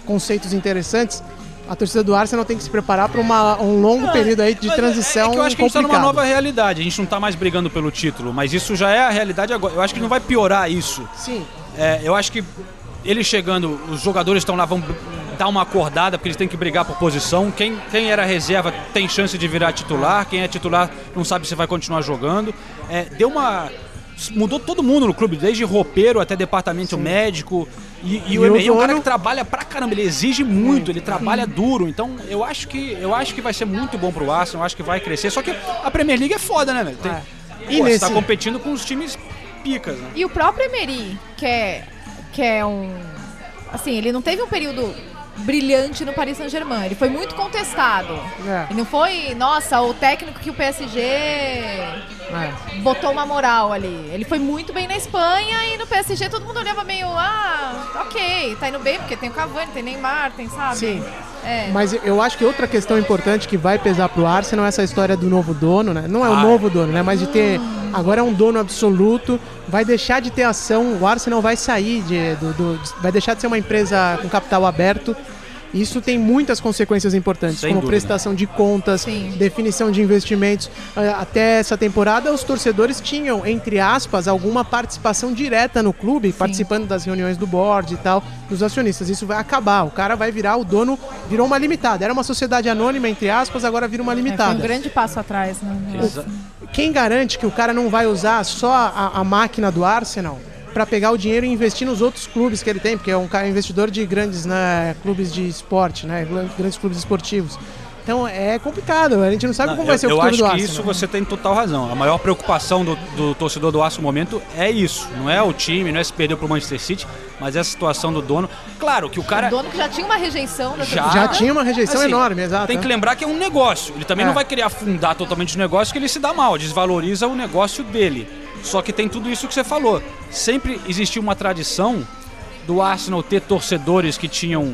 [SPEAKER 2] conceitos interessantes, a torcida do Arsenal tem que se preparar para um longo período aí de
[SPEAKER 1] é-
[SPEAKER 2] transição
[SPEAKER 1] É que eu acho que a gente tá
[SPEAKER 2] complicado.
[SPEAKER 1] numa nova realidade. A gente não tá mais brigando pelo título, mas isso já é a realidade agora. Eu acho que não vai piorar isso.
[SPEAKER 2] Sim,
[SPEAKER 1] É, eu acho que ele chegando, os jogadores estão lá, vão dar uma acordada, porque eles têm que brigar por posição. Quem, quem era reserva tem chance de virar titular, quem é titular não sabe se vai continuar jogando. É, deu uma. Mudou todo mundo no clube, desde roupeiro até departamento médico. E, e
[SPEAKER 2] E
[SPEAKER 1] o Emery é um
[SPEAKER 2] o
[SPEAKER 1] cara que trabalha pra caramba, ele exige muito, ele trabalha duro. Então eu acho que eu acho que vai ser muito bom pro Arsenal, eu acho que vai crescer. Só que a Premier League é foda, né, velho? Tem-
[SPEAKER 2] É.
[SPEAKER 1] Pô,
[SPEAKER 2] E
[SPEAKER 1] você
[SPEAKER 2] nesse-
[SPEAKER 1] tá competindo com os times picas, né?
[SPEAKER 3] E o próprio Emery, que é, que é um. Assim, ele não teve um período brilhante no Paris Saint-Germain. Ele foi muito contestado.
[SPEAKER 2] É.
[SPEAKER 3] E não foi, nossa, o técnico que o PSG
[SPEAKER 2] é.
[SPEAKER 3] botou uma moral ali. Ele foi muito bem na Espanha e no PSG todo mundo olhava meio, ah, ok, tá indo bem porque tem o Cavani, tem Neymar, tem, sabe?
[SPEAKER 2] Sim.
[SPEAKER 3] É.
[SPEAKER 2] Mas eu acho que outra questão importante que vai pesar pro Arsenal é essa história do novo dono, né? Não é o
[SPEAKER 1] Ah,
[SPEAKER 2] novo dono, né? Mas de ter. Agora é um dono absoluto, vai deixar de ter ação, o Arsenal vai sair de. do- do- vai deixar de ser uma empresa com capital aberto. Isso tem muitas consequências importantes,
[SPEAKER 1] Sem
[SPEAKER 2] como
[SPEAKER 1] dúvida.
[SPEAKER 2] prestação de contas,
[SPEAKER 3] Sim.
[SPEAKER 2] definição de investimentos. Ah, Até essa temporada, os torcedores tinham, entre aspas, alguma participação direta no clube, participando das reuniões do board e tal, dos acionistas. Isso vai acabar. O cara vai virar o dono, virou uma limitada. Era uma sociedade anônima, entre aspas, agora vira uma
[SPEAKER 3] É, foi
[SPEAKER 2] limitada.
[SPEAKER 3] um grande passo atrás, né?
[SPEAKER 2] Quem garante que o cara não vai usar só a, a máquina do Arsenal para pegar o dinheiro e investir nos outros clubes que ele tem? Porque é um cara investidor de grandes né, clubes de esporte, né, grandes clubes esportivos. Então é complicado, a gente não sabe
[SPEAKER 1] Não,
[SPEAKER 2] como
[SPEAKER 1] eu,
[SPEAKER 2] vai ser o
[SPEAKER 1] eu
[SPEAKER 2] futuro
[SPEAKER 1] acho
[SPEAKER 2] do
[SPEAKER 1] que
[SPEAKER 2] Arsenal.
[SPEAKER 1] isso você tem total razão. A maior preocupação do, do torcedor do Arsenal no momento é isso. Não é o time, não é se perder pro Manchester City, mas é a situação do dono. Claro que o cara.
[SPEAKER 3] O dono que já tinha uma rejeição
[SPEAKER 1] Já.
[SPEAKER 2] Já tinha uma rejeição
[SPEAKER 1] Assim,
[SPEAKER 2] enorme, exato.
[SPEAKER 1] Tem que lembrar que é um negócio. Ele também
[SPEAKER 2] É.
[SPEAKER 1] não vai querer afundar totalmente o negócio, que ele se dá mal, desvaloriza o negócio dele. Só que tem tudo isso que você falou. Sempre existiu uma tradição do Arsenal ter torcedores que tinham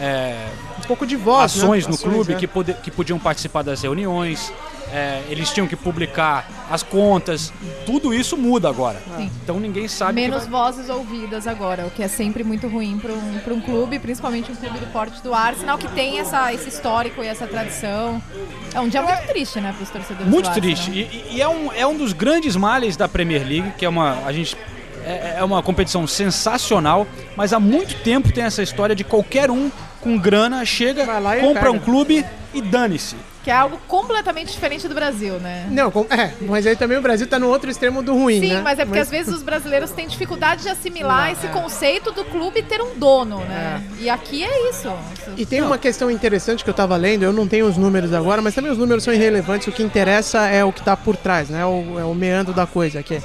[SPEAKER 1] é,
[SPEAKER 2] um pouco de voz, né?
[SPEAKER 1] ações no
[SPEAKER 2] Ações,
[SPEAKER 1] clube
[SPEAKER 2] é.
[SPEAKER 1] que, pode- que podiam participar das reuniões, é, eles tinham que publicar as contas, tudo isso muda agora.
[SPEAKER 3] Sim.
[SPEAKER 1] Então ninguém sabe.
[SPEAKER 3] Menos
[SPEAKER 1] vai-
[SPEAKER 3] vozes ouvidas agora, o que é sempre muito ruim para um, pra um clube, principalmente um clube do porte do Arsenal, que tem essa, esse histórico e essa tradição. É um dia muito triste, né, para os torcedores
[SPEAKER 1] Muito triste. E, e é, um, é um dos grandes males da Premier League, que é uma. A gente. É, é uma competição sensacional, mas há muito tempo tem essa história de qualquer um com grana chega, compra
[SPEAKER 2] pega.
[SPEAKER 1] um clube e dane-se.
[SPEAKER 3] Que é algo completamente diferente do Brasil, né?
[SPEAKER 2] Não, é, mas aí também o Brasil tá no outro extremo do ruim,
[SPEAKER 3] Sim,
[SPEAKER 2] né?
[SPEAKER 3] mas é porque às vezes os brasileiros têm dificuldade de assimilar esse
[SPEAKER 2] é.
[SPEAKER 3] conceito do clube ter um dono, né? E aqui é isso.
[SPEAKER 2] E tem uma questão interessante que eu tava lendo, eu não tenho os números agora, mas também os números são irrelevantes, o que interessa é o que tá por trás, né? O, é o meandro da coisa, que é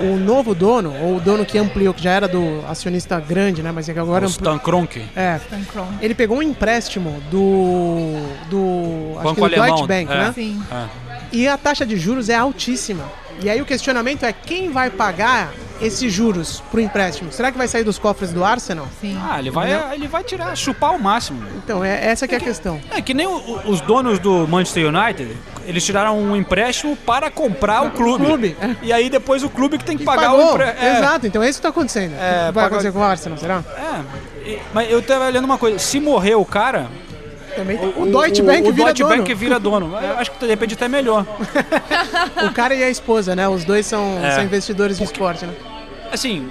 [SPEAKER 2] o novo dono, ou o dono que ampliou, que já era do acionista grande, né? Mas é que agora
[SPEAKER 1] o
[SPEAKER 2] ampli-
[SPEAKER 1] Stan Kroenke.
[SPEAKER 2] É,
[SPEAKER 3] Stan Kroenke.
[SPEAKER 2] ele pegou um empréstimo do do acho
[SPEAKER 1] Banco
[SPEAKER 2] que do
[SPEAKER 1] alemão,
[SPEAKER 2] Deutsche Bank,
[SPEAKER 1] é.
[SPEAKER 2] né?
[SPEAKER 3] Sim.
[SPEAKER 1] É.
[SPEAKER 2] E a taxa de juros é altíssima. E aí o questionamento é quem vai pagar esses juros pro empréstimo? Será que vai sair dos cofres do Arsenal?
[SPEAKER 3] Sim.
[SPEAKER 1] Ah, ele vai, ele vai tirar, chupar o máximo.
[SPEAKER 2] Então, é, essa que é a questão.
[SPEAKER 1] É que nem o- o- os donos do Manchester United, eles tiraram um empréstimo para comprar o clube.
[SPEAKER 2] clube, é.
[SPEAKER 1] E aí depois o clube que tem que pagar
[SPEAKER 2] Pagou.
[SPEAKER 1] o empréstimo.
[SPEAKER 2] Exato, então é isso que tá acontecendo.
[SPEAKER 1] É,
[SPEAKER 2] vai acontecer com o Arsenal, será?
[SPEAKER 1] É, e- mas eu tava olhando uma coisa, se morrer o cara,
[SPEAKER 2] Também tem- o, Deutsche Bank
[SPEAKER 1] o
[SPEAKER 2] vira
[SPEAKER 1] Deutsche
[SPEAKER 2] dono.
[SPEAKER 1] Bank vira dono. Eu acho que de repente até melhor.
[SPEAKER 2] O cara e a esposa, né? Os dois são,
[SPEAKER 1] É.
[SPEAKER 2] são investidores de esporte, né?
[SPEAKER 1] Assim,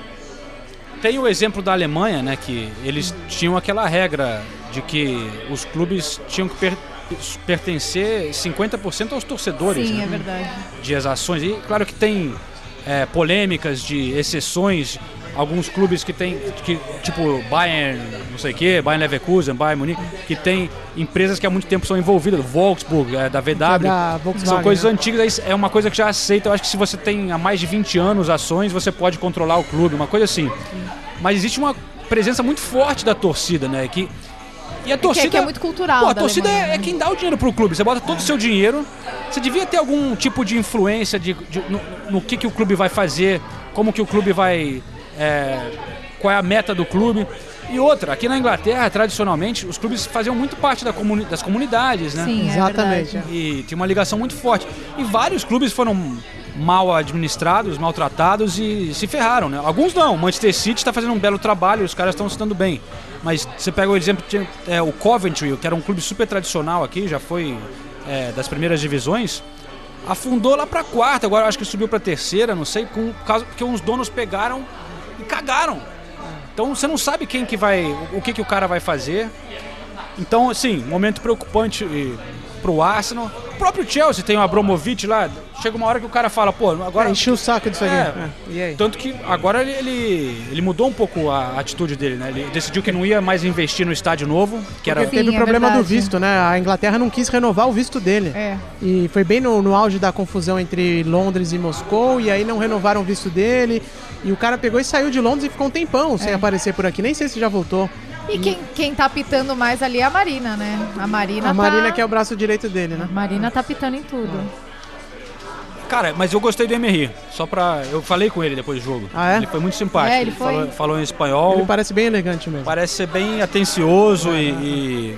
[SPEAKER 1] tem o exemplo da Alemanha, né, que eles tinham aquela regra de que os clubes tinham que per- pertencer 50% aos torcedores,
[SPEAKER 3] Sim,
[SPEAKER 1] né?
[SPEAKER 3] é verdade.
[SPEAKER 1] de as ações. E claro que tem é, polêmicas de exceções, alguns clubes que tem, que, tipo Bayern, não sei o que, Bayern Leverkusen, Bayern Munique, que tem empresas que há muito tempo são envolvidas, Wolfsburg, é, da VW,
[SPEAKER 2] da Volkswagen,
[SPEAKER 1] são coisas
[SPEAKER 2] né?
[SPEAKER 1] antigas, aí é uma coisa que já aceita. Eu acho que se você tem há mais de 20 anos ações, você pode controlar o clube, uma coisa assim. Mas existe uma presença muito forte da torcida, né? Que, e a
[SPEAKER 3] Que é,
[SPEAKER 1] torcida.
[SPEAKER 3] que é muito cultural.
[SPEAKER 1] Pô, a
[SPEAKER 3] da
[SPEAKER 1] torcida
[SPEAKER 3] Alemanha,
[SPEAKER 1] é, é
[SPEAKER 3] né?
[SPEAKER 1] quem dá o dinheiro pro clube. Você bota todo o seu dinheiro. Você devia ter algum tipo de influência de, de- no, no que, que o clube vai fazer, como que o clube vai. É, qual é a meta do clube. E outra, aqui na Inglaterra, tradicionalmente, os clubes faziam muito parte da comuni- das comunidades, né?
[SPEAKER 3] Sim, é
[SPEAKER 2] Exatamente.
[SPEAKER 3] verdade.
[SPEAKER 1] E tinha uma ligação muito forte. E vários clubes foram mal administrados, maltratados e se ferraram, né? Alguns não. O Manchester City está fazendo um belo trabalho, os caras estão se dando bem. Mas você pega o exemplo, é, o Coventry, que era um clube super tradicional aqui, já foi é, das primeiras divisões, afundou lá pra quarta, agora acho que subiu pra terceira, não sei, com, porque uns donos pegaram e cagaram. Então você não sabe quem que vai, o que que o cara vai fazer. Então, assim, momento preocupante e, pro Arsenal. O próprio Chelsea tem o Abramovich lá. Chega uma hora que o cara fala, pô, agora.
[SPEAKER 2] É, encheu o saco disso aqui.
[SPEAKER 1] É.
[SPEAKER 2] É. E aí?
[SPEAKER 1] Tanto que agora ele, ele, ele mudou um pouco a atitude dele, né? Ele decidiu que não ia mais investir no estádio novo, que era.
[SPEAKER 2] Porque teve o
[SPEAKER 3] Sim, é
[SPEAKER 2] problema do visto, né? A Inglaterra não quis renovar o visto dele.
[SPEAKER 3] É.
[SPEAKER 2] E foi bem no, no auge da confusão entre Londres e Moscou, e aí não renovaram o visto dele. E o cara pegou e saiu de Londres e ficou um tempão sem
[SPEAKER 3] É.
[SPEAKER 2] aparecer por aqui. Nem sei se já voltou.
[SPEAKER 3] E quem, quem tá pitando mais ali é a Marina, né? A Marina
[SPEAKER 2] A Marina
[SPEAKER 3] tá...
[SPEAKER 2] que é o braço direito dele, né?
[SPEAKER 3] A Marina tá pitando em tudo.
[SPEAKER 1] Cara, mas eu gostei do Emery. Só pra. Eu falei com ele depois do jogo.
[SPEAKER 2] Ah, é?
[SPEAKER 1] Ele foi muito simpático.
[SPEAKER 3] É, ele foi.
[SPEAKER 1] Falou, falou em espanhol.
[SPEAKER 2] Ele parece bem elegante mesmo.
[SPEAKER 1] Parece ser bem atencioso e, e-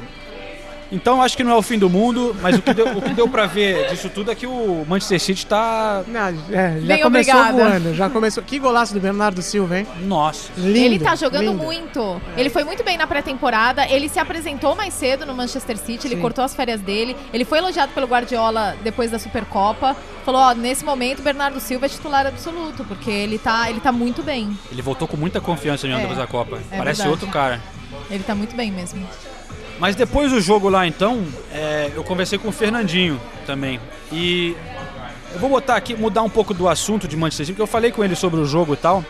[SPEAKER 1] Então acho que não é o fim do mundo, mas o que deu, o que deu pra ver disso tudo é que o Manchester City tá.
[SPEAKER 2] Não, é, já
[SPEAKER 3] Bem
[SPEAKER 2] começou
[SPEAKER 3] obrigada.
[SPEAKER 2] voando, já começou. Que golaço do Bernardo Silva, hein?
[SPEAKER 1] Nossa.
[SPEAKER 2] Lindo.
[SPEAKER 3] ele tá jogando
[SPEAKER 2] lindo.
[SPEAKER 3] muito. Ele foi muito bem na pré-temporada. Ele se apresentou mais cedo no Manchester City. Ele
[SPEAKER 2] Sim.
[SPEAKER 3] cortou as férias dele. Ele foi elogiado pelo Guardiola depois da Supercopa. Falou: ó, nesse momento, Bernardo Silva é titular absoluto, porque ele tá, ele tá muito bem.
[SPEAKER 1] Ele voltou com muita confiança mesmo
[SPEAKER 3] É,
[SPEAKER 1] depois da Copa.
[SPEAKER 3] é
[SPEAKER 1] Parece
[SPEAKER 3] verdade.
[SPEAKER 1] outro cara.
[SPEAKER 3] Ele tá muito bem mesmo.
[SPEAKER 1] Mas depois do jogo lá, então, é, eu conversei com o Fernandinho também. E eu vou botar aqui, mudar um pouco do assunto de Manchester City, porque eu falei com ele sobre o jogo e tal.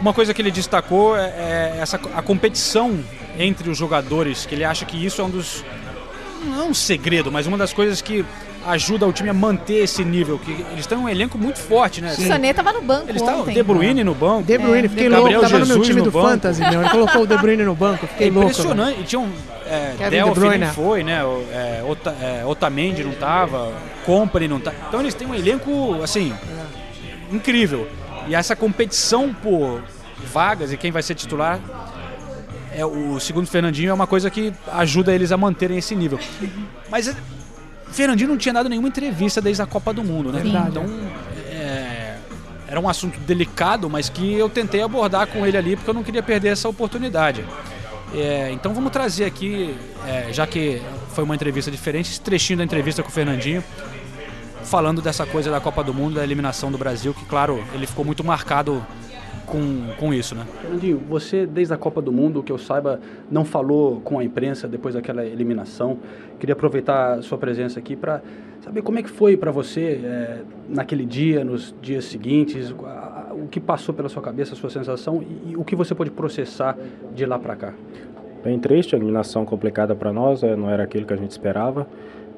[SPEAKER 1] Uma coisa que ele destacou é, é essa, a competição entre os jogadores, que ele acha que isso é um dos. Não é um segredo, mas uma das coisas que ajuda o time a manter esse nível. Que eles têm um elenco muito forte, né?
[SPEAKER 3] O Sané tava no banco
[SPEAKER 1] Eles
[SPEAKER 3] ontem.
[SPEAKER 1] De Bruyne no banco.
[SPEAKER 2] De Bruyne,
[SPEAKER 3] É,
[SPEAKER 2] fiquei
[SPEAKER 1] Gabriel
[SPEAKER 2] louco. Tava no meu time
[SPEAKER 1] no
[SPEAKER 2] do
[SPEAKER 1] banco.
[SPEAKER 2] Fantasy, meu. Ele colocou o De Bruyne no banco.
[SPEAKER 1] É
[SPEAKER 2] Fiquei louco.
[SPEAKER 1] impressionante. E tinha um. É, Delphi
[SPEAKER 2] De
[SPEAKER 1] não foi, né? O, é, Ota, é, Otamendi não tava, Company não tá. Então eles têm um elenco, assim, incrível. E essa competição por vagas e quem vai ser titular, é o segundo Fernandinho, é uma coisa que ajuda eles a manterem esse nível. Mas Fernandinho não tinha dado nenhuma entrevista desde a Copa do Mundo, né?
[SPEAKER 2] Verdade.
[SPEAKER 1] Então, é, era um assunto delicado, mas que eu tentei abordar com ele ali porque eu não queria perder essa oportunidade. É, então vamos trazer aqui, é, já que foi uma entrevista diferente, esse trechinho da entrevista com o Fernandinho, falando dessa coisa da Copa do Mundo, da eliminação do Brasil, que claro, ele ficou muito marcado com, com isso, né?
[SPEAKER 7] Fernandinho, você desde a Copa do Mundo, que eu saiba, não falou com a imprensa depois daquela eliminação. Queria aproveitar a sua presença aqui para saber como é que foi para você é, naquele dia, nos dias seguintes, a- a- o que passou pela sua cabeça, a sua sensação e, e o que você pôde processar de lá para cá.
[SPEAKER 8] Bem triste, a eliminação complicada para nós, eh, não era aquilo que a gente esperava,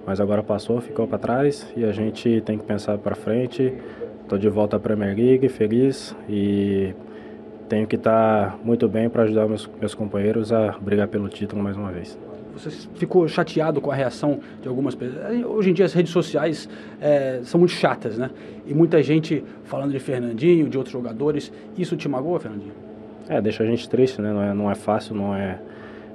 [SPEAKER 8] mas agora passou, ficou para trás e a gente tem que pensar para frente. Estou de volta à Premier League, feliz e tenho que estar muito bem para ajudar meus, meus companheiros a brigar pelo título mais uma vez.
[SPEAKER 7] você ficou chateado com a reação de algumas pessoas? Hoje em dia as redes sociais é, são muito chatas, né? E muita gente falando de Fernandinho, de outros jogadores. Isso te magoa, Fernandinho?
[SPEAKER 8] É, deixa a gente triste, né? Não é, não é fácil, não é,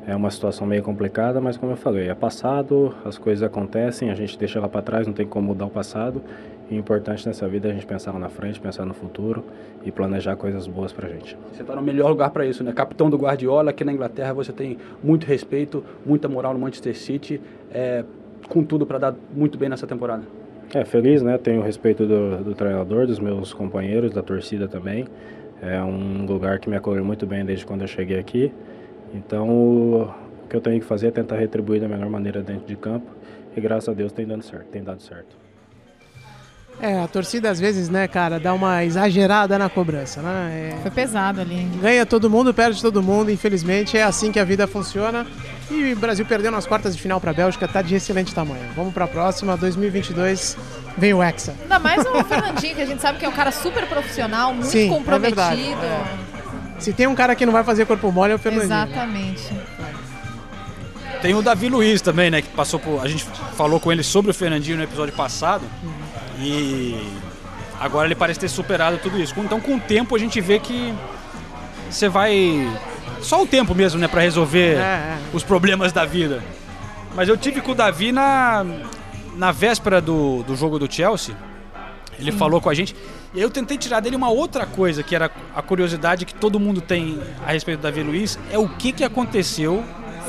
[SPEAKER 8] é uma situação meio complicada, mas como eu falei, é passado, as coisas acontecem, a gente deixa lá para trás, não tem como mudar o passado. E o importante nessa vida é a gente pensar lá na frente, pensar no futuro e planejar coisas boas pra gente.
[SPEAKER 7] Você está no melhor lugar para isso, né? Capitão do Guardiola, aqui na Inglaterra você tem muito respeito, muita moral no Manchester City, é, com tudo para dar muito bem nessa temporada.
[SPEAKER 8] É, feliz, né? Tenho respeito do, do treinador, dos meus companheiros, da torcida também. É um lugar que me acolheu muito bem desde quando eu cheguei aqui. Então, o que eu tenho que fazer é tentar retribuir da melhor maneira dentro de campo. E graças a Deus tem dado certo, tem dado certo.
[SPEAKER 2] É, a torcida às vezes, né, cara, dá uma exagerada na cobrança, né?
[SPEAKER 3] É... Foi pesado ali.
[SPEAKER 2] Ganha todo mundo, perde todo mundo, infelizmente é assim que a vida funciona. E o Brasil perdeu nas quartas de final para a Bélgica, tá de excelente tamanho. Vamos para a próxima, 2022, vem o Hexa.
[SPEAKER 3] Ainda mais o Fernandinho, que a gente sabe que é um cara super profissional, muito
[SPEAKER 2] Sim,
[SPEAKER 3] comprometido.
[SPEAKER 2] É verdade, é. Se tem um cara que não vai fazer corpo mole é o Fernandinho.
[SPEAKER 3] Exatamente.
[SPEAKER 1] Tem o Davi Luiz também, né? Que passou por. A gente falou com ele sobre o Fernandinho no episódio passado. Uhum. E agora ele parece ter superado tudo isso. Então, com o tempo, a gente vê que você vai. Só o tempo mesmo, né, para resolver é, é. os problemas da vida. Mas eu tive com o Davi na, na véspera do, do jogo do Chelsea. Ele Sim. falou com a gente. E aí eu tentei tirar dele uma outra coisa, que era a curiosidade que todo mundo tem a respeito do Davi Luiz, é o que, que aconteceu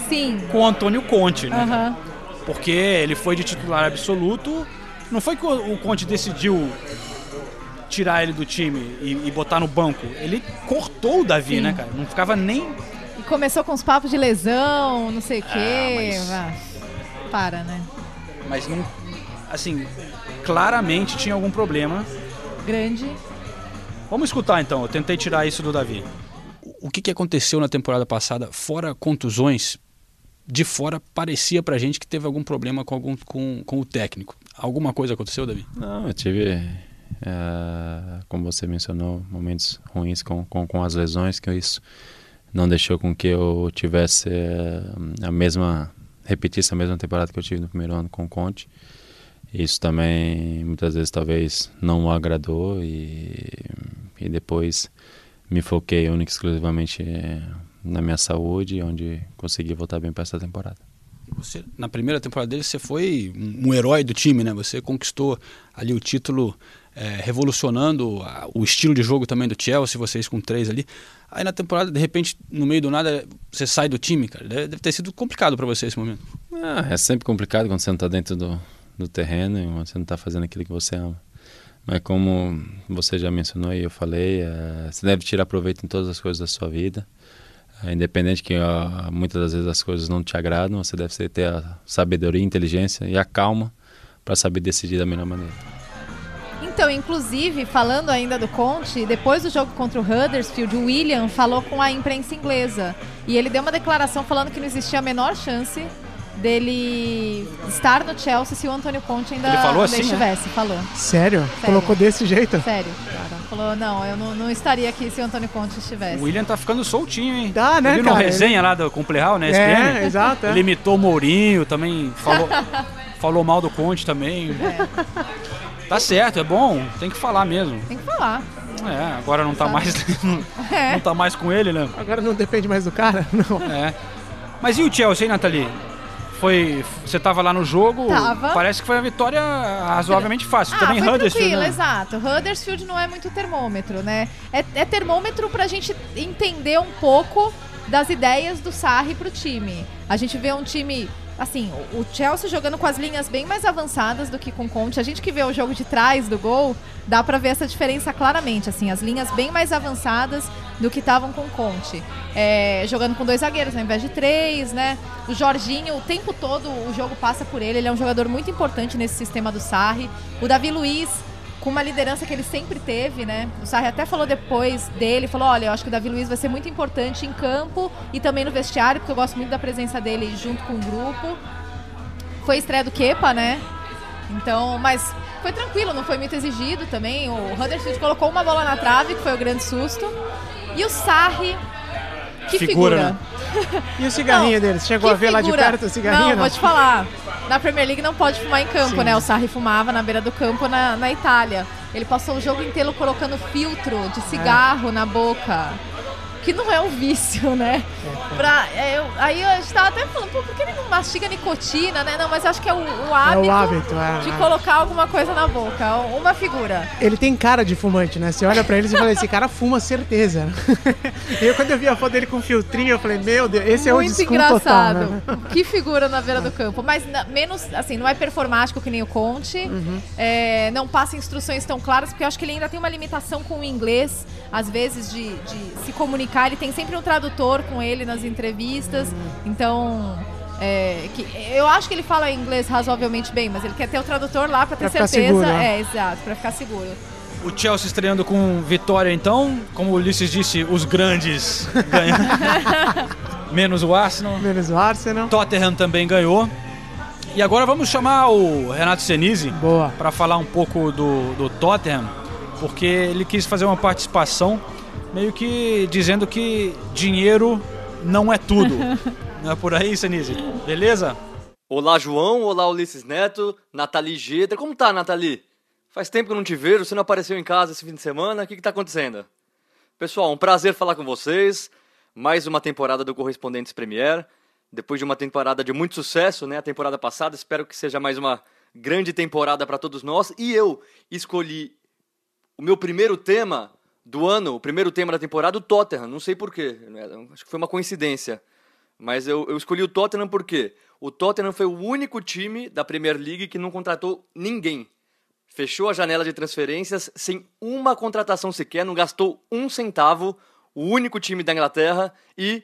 [SPEAKER 3] Sim.
[SPEAKER 1] com o Antônio Conte, né?
[SPEAKER 3] Uhum.
[SPEAKER 1] Porque ele foi de titular absoluto não foi que o, Conte decidiu tirar ele do time e, e, botar no banco. Ele cortou o Davi, Sim. né, cara? Não ficava nem.
[SPEAKER 3] E começou com os papos de lesão, não sei o quê. mas... ah, para, né?
[SPEAKER 1] Mas não. Assim, claramente tinha algum problema.
[SPEAKER 3] Grande.
[SPEAKER 1] Vamos escutar então, eu tentei tirar isso do Davi. O que, que aconteceu na temporada passada, fora contusões, de fora parecia pra gente que teve algum problema com, algum, com, com o técnico. Alguma coisa aconteceu, Davi?
[SPEAKER 9] Não, eu tive, é, como você mencionou, momentos ruins com, com, com, as lesões, que isso não deixou com que eu tivesse é, a mesma, repetisse a mesma temporada que eu tive no primeiro ano com o Conte. Isso também, muitas vezes, talvez não agradou e, e depois me foquei única e exclusivamente na minha saúde, onde consegui voltar bem para essa temporada.
[SPEAKER 1] Você, na primeira temporada dele, você foi um, herói do time, né? Você conquistou ali o título, é, revolucionando a, o estilo de jogo também do Chelsea, vocês com três ali. Aí na temporada, de repente, no meio do nada, você sai do time, cara. Deve, deve ter sido complicado para você esse momento.
[SPEAKER 9] Ah, é sempre complicado quando você não está dentro do, do terreno e você não está fazendo aquilo que você ama. Mas como você já mencionou e eu falei, é, você deve tirar proveito em todas as coisas da sua vida. É independente que uh, muitas das vezes as coisas não te agradam, você deve ter a sabedoria, a inteligência e a calma para saber decidir da melhor maneira.
[SPEAKER 3] Então, inclusive, falando ainda do Conte, depois do jogo contra o Huddersfield, o William falou com a imprensa inglesa. E ele deu uma declaração falando que não existia a menor chance dele estar no Chelsea se o Antônio Conte ainda,
[SPEAKER 1] ele assim,
[SPEAKER 3] estivesse.
[SPEAKER 1] Né?
[SPEAKER 3] Falou.
[SPEAKER 2] Sério? Sério? Colocou desse jeito?
[SPEAKER 3] Sério. Falou, não, eu não, não, estaria aqui se o Antônio Conte estivesse.
[SPEAKER 1] O William tá ficando soltinho, hein?
[SPEAKER 2] Tá, né,
[SPEAKER 1] Ele
[SPEAKER 2] cara?
[SPEAKER 1] resenha lá do, com o Playhall, né?
[SPEAKER 2] É, exato.
[SPEAKER 1] É. Ele imitou o Mourinho, também falou, falou mal do Conte também.
[SPEAKER 3] É.
[SPEAKER 1] Tá certo, é bom, tem que falar mesmo.
[SPEAKER 3] Tem que falar.
[SPEAKER 1] É, agora não tá mais não, é. não tá mais com ele, né?
[SPEAKER 2] Agora não depende mais do cara, não.
[SPEAKER 1] É. Mas e o Chelsea, hein, Nathalie? Foi, você estava lá no jogo,
[SPEAKER 3] tava.
[SPEAKER 1] parece que foi uma vitória razoavelmente fácil.
[SPEAKER 3] Ah,
[SPEAKER 1] Também
[SPEAKER 3] foi
[SPEAKER 1] Huddersfield.
[SPEAKER 3] Tranquilo, né? exato. Huddersfield não é muito termômetro, né? É, é termômetro pra gente entender um pouco das ideias do Sarri pro time. A gente vê um time assim, o Chelsea jogando com as linhas bem mais avançadas do que com o Conte. A gente que vê o jogo de trás do gol, dá para ver essa diferença claramente, assim, as linhas bem mais avançadas do que estavam com o Conte. É, jogando com dois zagueiros ao invés de três, né? O Jorginho, o tempo todo o jogo passa por ele, ele é um jogador muito importante nesse sistema do Sarri. O Davi Luiz com uma liderança que ele sempre teve, né? O Sarri até falou depois dele, falou, olha, eu acho que o Davi Luiz vai ser muito importante em campo e também no vestiário, porque eu gosto muito da presença dele junto com o grupo. Foi estreia do Kepa, né? Então, mas foi tranquilo, não foi muito exigido também. O Huddersfield colocou uma bola na trave, que foi o grande susto. E o Sarri, que figura. figura. Né?
[SPEAKER 2] E o cigarrinho
[SPEAKER 3] Não,
[SPEAKER 2] dele? Você chegou a ver lá de
[SPEAKER 3] figura.
[SPEAKER 2] perto o cigarrinho?
[SPEAKER 3] Não, vou te falar. Na Premier League não pode fumar em campo,
[SPEAKER 2] Sim.
[SPEAKER 3] né? O Sarri fumava na beira do campo na, na Itália. Ele passou o jogo inteiro colocando filtro de cigarro na boca. Que não é um vício, né? Pra, é, eu- aí a gente tava até falando, pô, por que ele não mastiga nicotina, né? Não, mas eu acho que é o, o
[SPEAKER 2] É
[SPEAKER 3] hábito,
[SPEAKER 2] o hábito, é.
[SPEAKER 3] de
[SPEAKER 2] é.
[SPEAKER 3] colocar alguma coisa na boca. Uma figura.
[SPEAKER 2] Ele tem cara de fumante, né? Você olha pra ele e fala, esse cara fuma certeza. eu, quando eu vi a foto dele com filtrinho, eu falei, meu Deus, esse é o
[SPEAKER 3] Muito
[SPEAKER 2] desculpa
[SPEAKER 3] engraçado.
[SPEAKER 2] total, né?
[SPEAKER 3] Que figura na beira do campo. Mas na- menos, assim, não é performático que nem o Conte.
[SPEAKER 2] Uhum.
[SPEAKER 3] É, não passa instruções tão claras, porque eu acho que ele ainda tem uma limitação com o inglês, às vezes, de, de se comunicar. Ele tem sempre um tradutor com ele nas entrevistas. Então. é, que, eu acho que ele fala inglês razoavelmente bem, mas ele quer ter o tradutor lá pra ter
[SPEAKER 2] Pra
[SPEAKER 3] certeza.
[SPEAKER 2] seguro, né?
[SPEAKER 3] É, exato, pra ficar seguro.
[SPEAKER 1] O Chelsea estreando com vitória, então, como o Ulisses disse, os grandes ganham. Menos o Arsenal.
[SPEAKER 2] Menos o Arsenal.
[SPEAKER 1] Tottenham também ganhou. E agora vamos chamar o Renato Senise para falar um pouco do, do Tottenham, porque ele quis fazer uma participação meio que dizendo que dinheiro não é tudo. não é por aí, Senise? Beleza?
[SPEAKER 10] Olá, João. Olá, Ulisses Neto. Nathalie Geder. Como tá, Nathalie? Faz tempo que eu não te vejo. Você não apareceu em casa esse fim de semana. O que, que tá acontecendo? Pessoal, um prazer falar com vocês. Mais uma temporada do Correspondentes Premier. Depois de uma temporada de muito sucesso, né? A temporada passada. Espero que seja mais uma grande temporada para todos nós. E eu escolhi o meu primeiro tema do ano, o primeiro tema da temporada, o Tottenham. Não sei porquê. Acho que foi uma coincidência. Mas eu, eu escolhi o Tottenham porque o Tottenham foi o único time da Premier League que não contratou ninguém. Fechou a janela de transferências sem uma contratação sequer, não gastou um centavo. O único time da Inglaterra e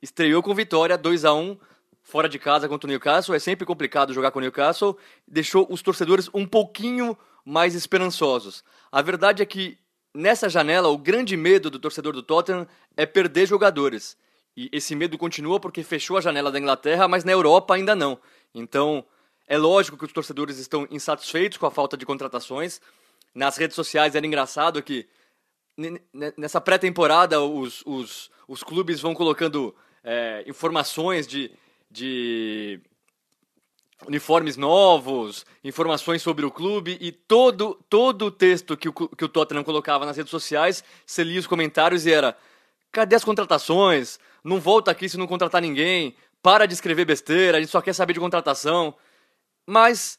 [SPEAKER 10] estreou com vitória 2 a 1 fora de casa contra o Newcastle. É sempre complicado jogar com o Newcastle. Deixou os torcedores um pouquinho mais esperançosos. A verdade é que nessa janela o grande medo do torcedor do Tottenham é perder jogadores. E esse medo continua porque fechou a janela da Inglaterra, mas na Europa ainda não. Então, é lógico que os torcedores estão insatisfeitos com a falta de contratações. Nas redes sociais era engraçado que nessa pré-temporada os, os, os clubes vão colocando é, informações de, de uniformes novos, informações sobre o clube e todo, todo o texto que o, que o Tottenham colocava nas redes sociais, você lia os comentários e era cadê as contratações? Não volta aqui se não contratar ninguém, para de escrever besteira, a gente só quer saber de contratação. Mas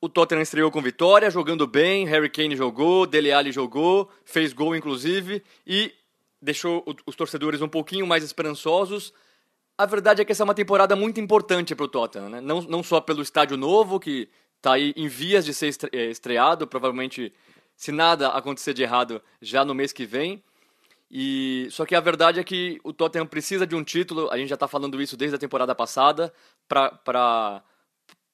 [SPEAKER 10] o Tottenham estreou com vitória, jogando bem, Harry Kane jogou, Dele Alli jogou, fez gol inclusive e deixou os torcedores um pouquinho mais esperançosos. A verdade é que essa é uma temporada muito importante para o Tottenham, né? não, não só pelo estádio novo, que está aí em vias de ser eh, estreado, provavelmente, se nada acontecer de errado, já no mês que vem. E só que a verdade é que o Tottenham precisa de um título, a gente já está falando isso desde a temporada passada, para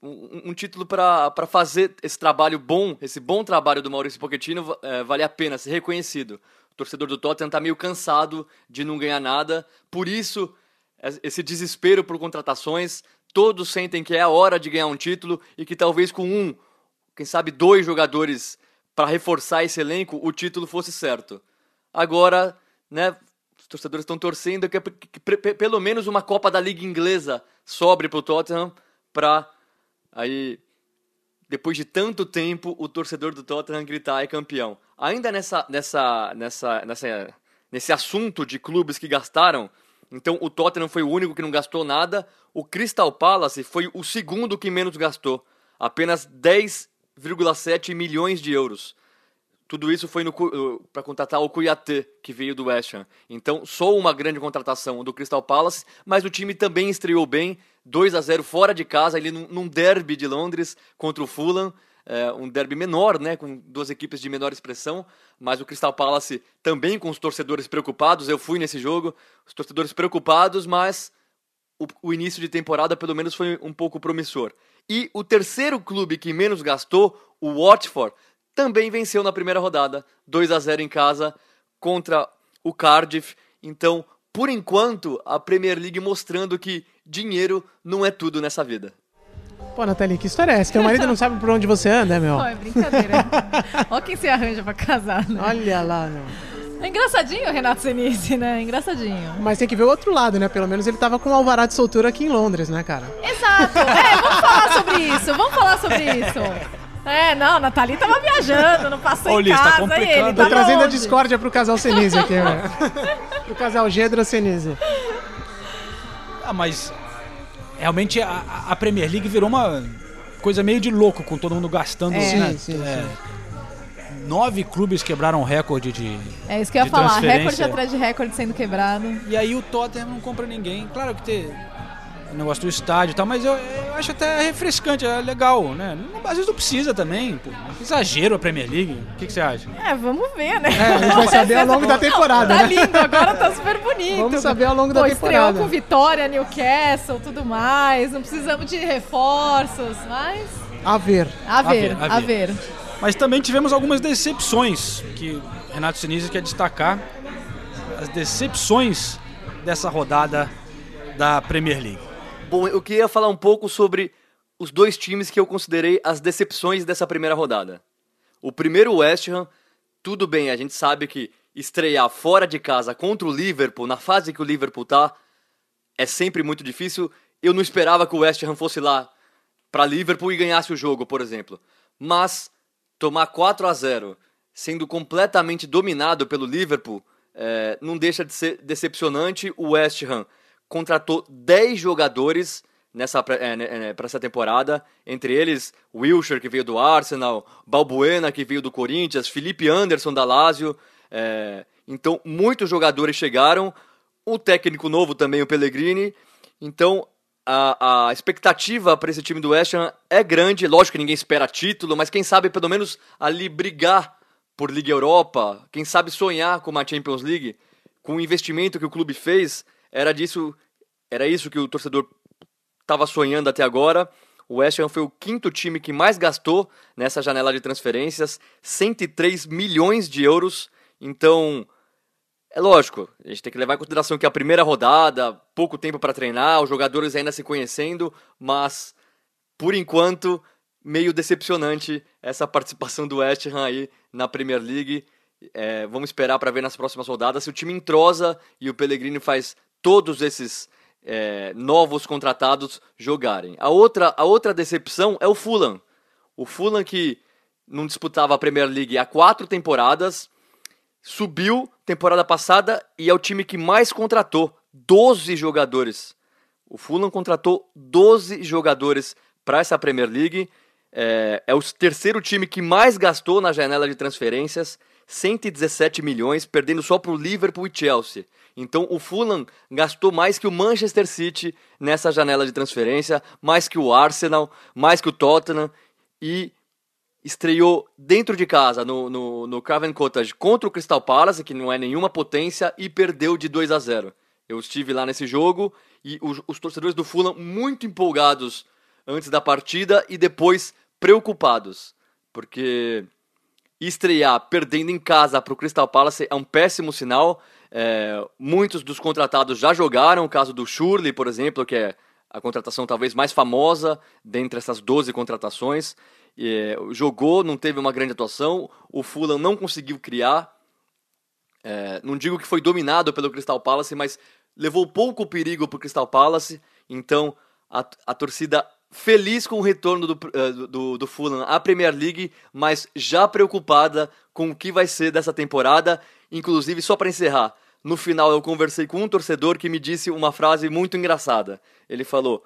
[SPEAKER 10] um, um título para fazer esse trabalho bom, esse bom trabalho do Maurício Pochettino eh, vale a pena ser reconhecido. O torcedor do Tottenham está meio cansado de não ganhar nada, por isso esse desespero por contratações, todos sentem que é a hora de ganhar um título e que talvez com um, quem sabe dois jogadores para reforçar esse elenco, o título fosse certo. Agora, né, os torcedores estão torcendo que, que pre- pe- pelo menos uma Copa da Liga Inglesa sobre para o Tottenham para aí depois de tanto tempo o torcedor do Tottenham gritar é campeão. Ainda nessa nessa nessa nessa nesse assunto de clubes que gastaram, então o Tottenham foi o único que não gastou nada, o Crystal Palace foi o segundo que menos gastou, apenas 10,7 milhões de euros. Tudo isso foi para contratar o Cuiatê, que veio do West Ham. Então, só uma grande contratação do Crystal Palace, mas o time também estreou bem, 2 a 0 fora de casa, ali num derby de Londres contra o Fulham, é, um derby menor, né, com duas equipes de menor expressão, mas o Crystal Palace também com os torcedores preocupados, eu fui nesse jogo, os torcedores preocupados, mas o, o início de temporada pelo menos foi um pouco promissor. E o terceiro clube que menos gastou, o Watford, também venceu na primeira rodada, 2 a 0 em casa contra o Cardiff. Então, por enquanto, a Premier League mostrando que dinheiro não é tudo nessa vida.
[SPEAKER 2] Pô, Nathalie, que história é essa? Teu marido não sabe por onde você anda, meu?
[SPEAKER 3] Pô, é brincadeira. Olha quem se arranja pra casar, né?
[SPEAKER 2] Olha lá, meu.
[SPEAKER 3] É engraçadinho o Renato Senise, né? Engraçadinho.
[SPEAKER 2] Mas tem que ver o outro lado, né? Pelo menos ele tava com um alvará de soltura aqui em Londres, né, cara?
[SPEAKER 3] Exato. É, vamos falar sobre isso. Vamos falar sobre isso. É, não, a Nathalie tava viajando, não passou
[SPEAKER 2] Ô,
[SPEAKER 3] em
[SPEAKER 2] Liz, tá
[SPEAKER 3] casa. e ele
[SPEAKER 2] Tô
[SPEAKER 3] tá
[SPEAKER 2] trazendo a
[SPEAKER 3] longe.
[SPEAKER 2] discórdia pro casal Senise aqui, né? pro casal Gedra Senise.
[SPEAKER 1] Ah, mas realmente a, a Premier League virou uma coisa meio de louco, com todo mundo gastando.
[SPEAKER 3] É.
[SPEAKER 1] né?
[SPEAKER 2] Sim, sim,
[SPEAKER 1] É, Nove clubes quebraram o recorde de.
[SPEAKER 3] É isso que eu ia falar. Recorde atrás de recorde sendo quebrado.
[SPEAKER 1] E aí o Tottenham não compra ninguém. Claro que tem o negócio do estádio e tal, mas eu, eu acho até refrescante, é legal, né? Não- Às vezes não precisa também, pô. Exagero a Premier League. O que, que você acha?
[SPEAKER 3] É, vamos ver, né?
[SPEAKER 2] É, a gente vai saber ao longo da temporada,
[SPEAKER 3] Tá
[SPEAKER 2] né?
[SPEAKER 3] lindo, agora tá super bonito.
[SPEAKER 2] Vamos saber ao longo da
[SPEAKER 3] Pô,
[SPEAKER 2] temporada.
[SPEAKER 3] Estreou com Vitória, Newcastle, tudo mais. Não precisamos de reforços, mas...
[SPEAKER 2] A ver.
[SPEAKER 3] A ver, a ver.
[SPEAKER 1] Mas também tivemos algumas decepções que Renato Sinise quer destacar. As decepções dessa rodada da Premier League.
[SPEAKER 10] Bom, eu queria falar um pouco sobre os dois times que eu considerei as decepções dessa primeira rodada. O primeiro, o West Ham, tudo bem, a gente sabe que estrear fora de casa contra o Liverpool, na fase que o Liverpool tá, é sempre muito difícil. Eu não esperava que o West Ham fosse lá para Liverpool e ganhasse o jogo, por exemplo. Mas tomar 4 a 0 sendo completamente dominado pelo Liverpool, é, não deixa de ser decepcionante. O West Ham contratou 10 jogadores nessa é, né, para essa temporada, entre eles Wilshere que veio do Arsenal, Balbuena que veio do Corinthians, Felipe Anderson da Lazio. é, então muitos jogadores chegaram, o técnico novo também o Pellegrini. Então a, a expectativa para esse time do West Ham é grande. Lógico que ninguém espera título, mas quem sabe pelo menos ali brigar por Liga Europa, quem sabe sonhar com uma Champions League, com o investimento que o clube fez, era disso, era isso que o torcedor estava sonhando até agora. O West Ham foi o quinto time que mais gastou nessa janela de transferências, 103 milhões de euros. Então, é lógico, a gente tem que levar em consideração que é a primeira rodada, pouco tempo para treinar, os jogadores ainda se conhecendo, mas por enquanto meio decepcionante essa participação do West Ham aí na Premier League. É, vamos esperar para ver nas próximas rodadas se o time entrosa e o Pellegrini faz todos esses é, novos contratados jogarem. A outra, a outra decepção é o Fulham. O Fulham que não disputava a Premier League há quatro temporadas, subiu temporada passada e é o time que mais contratou 12 jogadores. O Fulham contratou 12 jogadores para essa Premier League. É, é o terceiro time que mais gastou na janela de transferências, 117 milhões, perdendo só para o Liverpool e Chelsea. Então o Fulham gastou mais que o Manchester City nessa janela de transferência, mais que o Arsenal, mais que o Tottenham e estreou dentro de casa no, no, no Craven Cottage contra o Crystal Palace, que não é nenhuma potência, e perdeu de 2 a 0. Eu estive lá nesse jogo e os, os torcedores do Fulham muito empolgados antes da partida e depois preocupados, porque estrear perdendo em casa para o Crystal Palace é um péssimo sinal. É, muitos dos contratados já jogaram, o caso do Shurley, por exemplo, que é a contratação talvez mais famosa dentre essas 12 contratações. É, jogou, não teve uma grande atuação, o Fulham não conseguiu criar. É, não digo que foi dominado pelo Crystal Palace, mas levou pouco perigo para o Crystal Palace. Então a, a torcida feliz com o retorno do, eh, do, do Fulham à Premier League, mas já preocupada com o que vai ser dessa temporada. Inclusive, só para encerrar, no final eu conversei com um torcedor que me disse uma frase muito engraçada. Ele falou: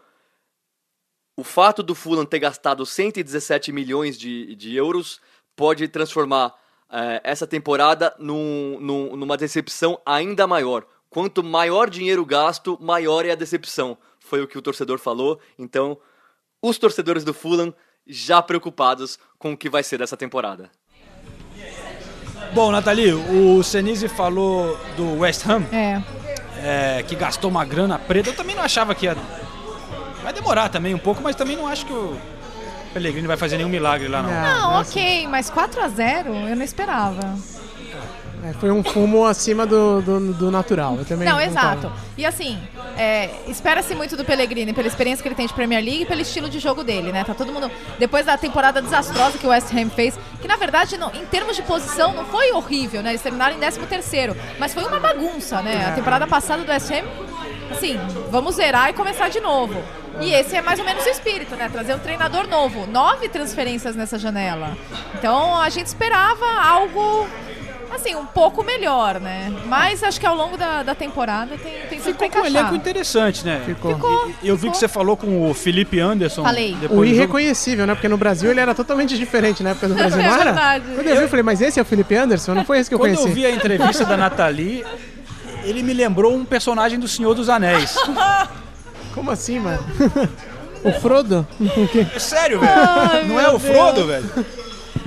[SPEAKER 10] o fato do Fulham ter gastado 117 milhões de, de euros pode transformar eh, essa temporada num, num- numa decepção ainda maior. Quanto maior dinheiro gasto, maior é a decepção. Foi o que o torcedor falou. Então, os torcedores do Fulham já preocupados com o que vai ser dessa temporada.
[SPEAKER 1] Bom, Nathalie, o Senise falou do West Ham,
[SPEAKER 3] É.
[SPEAKER 1] é, que gastou uma grana preta. Eu também não achava que ia. Vai demorar também um pouco, mas também não acho que o Pellegrini vai fazer nenhum milagre lá, não.
[SPEAKER 3] Não, ok, mas 4x0 eu não esperava.
[SPEAKER 2] É, foi um fumo acima do, do, do natural. Eu também
[SPEAKER 3] Não, exato. E assim, é, espera-se muito do Pellegrini pela experiência que ele tem de Premier League e pelo estilo de jogo dele, né? Tá todo mundo. Depois da temporada desastrosa que o West Ham fez, que na verdade, não- em termos de posição, não foi horrível, né? Eles terminaram em 13 terceiro, mas foi uma bagunça, né? A temporada passada do West Ham, assim, vamos zerar e começar de novo. E esse é mais ou menos o espírito, né? Trazer um treinador novo. Nove transferências nessa janela. Então a gente esperava algo assim, um pouco melhor, né? Mas acho que ao longo da, da temporada tem, tem tudo pra
[SPEAKER 1] Ficou com um
[SPEAKER 3] encaixar.
[SPEAKER 1] elenco interessante, né?
[SPEAKER 2] Ficou.
[SPEAKER 1] E- Eu vi que você falou com o Felipe Anderson.
[SPEAKER 3] Falei.
[SPEAKER 1] depois
[SPEAKER 2] O
[SPEAKER 1] do jogo.
[SPEAKER 2] irreconhecível, né? Porque no Brasil ele era totalmente diferente na época do Brasil,
[SPEAKER 3] É
[SPEAKER 2] não era?
[SPEAKER 3] verdade.
[SPEAKER 2] Quando eu vi, eu falei, mas esse é o Felipe Anderson? Não foi esse que eu
[SPEAKER 1] Quando
[SPEAKER 2] conheci.
[SPEAKER 1] eu vi a entrevista da Nathalie, ele me lembrou um personagem do Senhor dos Anéis.
[SPEAKER 2] Como assim, mano? o Frodo?
[SPEAKER 1] É sério, velho?
[SPEAKER 3] Ai,
[SPEAKER 1] Não é o Frodo,
[SPEAKER 3] Deus.
[SPEAKER 1] velho?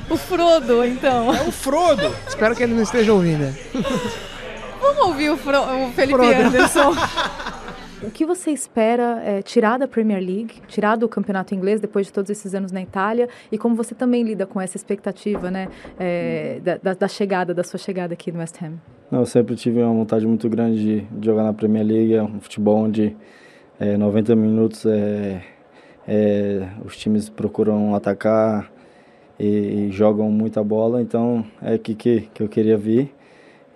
[SPEAKER 3] O Frodo, então.
[SPEAKER 1] É o Frodo.
[SPEAKER 2] Espero que ele não esteja ouvindo.
[SPEAKER 3] Vamos ouvir o, Fro- o Felipe
[SPEAKER 2] Frodo.
[SPEAKER 3] Anderson.
[SPEAKER 4] O que você espera é, tirar da Premier League, tirar do campeonato inglês depois de todos esses anos na Itália e como você também lida com essa expectativa, né, é, da, da- da chegada, da sua chegada aqui no West Ham?
[SPEAKER 5] Não, eu sempre tive uma vontade muito grande de, de jogar na Premier League, é um futebol onde é, 90 minutos é, é, os times procuram atacar e, e jogam muita bola, então é aqui que, que eu queria vir.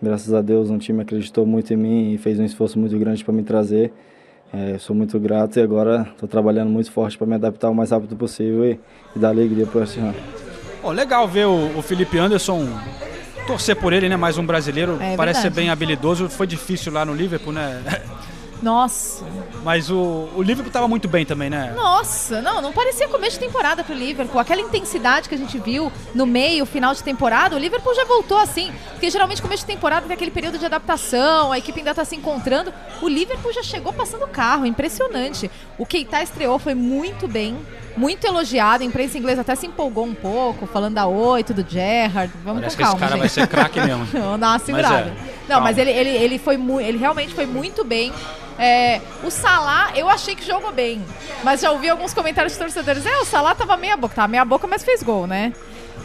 [SPEAKER 5] Graças a Deus, um time acreditou muito em mim e fez um esforço muito grande para me trazer. É, sou muito grato e agora estou trabalhando muito forte para me adaptar o mais rápido possível e, e dar alegria para esse ano.
[SPEAKER 1] Ó, legal ver o, o Felipe Anderson torcer por ele, né? Mais um brasileiro.
[SPEAKER 3] É
[SPEAKER 1] Parece ser
[SPEAKER 3] verdade.
[SPEAKER 1] bem habilidoso. Foi difícil lá no Liverpool, né?
[SPEAKER 3] Nossa.
[SPEAKER 1] Mas o, o Liverpool tava muito bem também, né?
[SPEAKER 3] Nossa, não, não parecia começo de temporada pro Liverpool. Aquela intensidade que a gente viu no meio, final de temporada, o Liverpool já voltou assim. Porque geralmente começo de temporada tem aquele período de adaptação, a equipe ainda tá se encontrando. O Liverpool já chegou passando carro, impressionante. O Keita estreou, foi muito bem, muito elogiado. A imprensa inglesa até se empolgou um pouco, falando da oito, do Gerrard. Vamos
[SPEAKER 1] Parece
[SPEAKER 3] com
[SPEAKER 1] que esse
[SPEAKER 3] calma,
[SPEAKER 1] cara
[SPEAKER 3] gente.
[SPEAKER 1] vai ser craque mesmo.
[SPEAKER 3] Vamos dar uma segurada.
[SPEAKER 1] é,
[SPEAKER 3] Não,
[SPEAKER 1] calma.
[SPEAKER 3] mas ele, ele, ele foi muito. Ele realmente foi muito bem. É, o Salah, eu achei que jogou bem. Mas já ouvi alguns comentários de torcedores. É, o Salah tava meia boca. Tava meia boca, mas fez gol, né?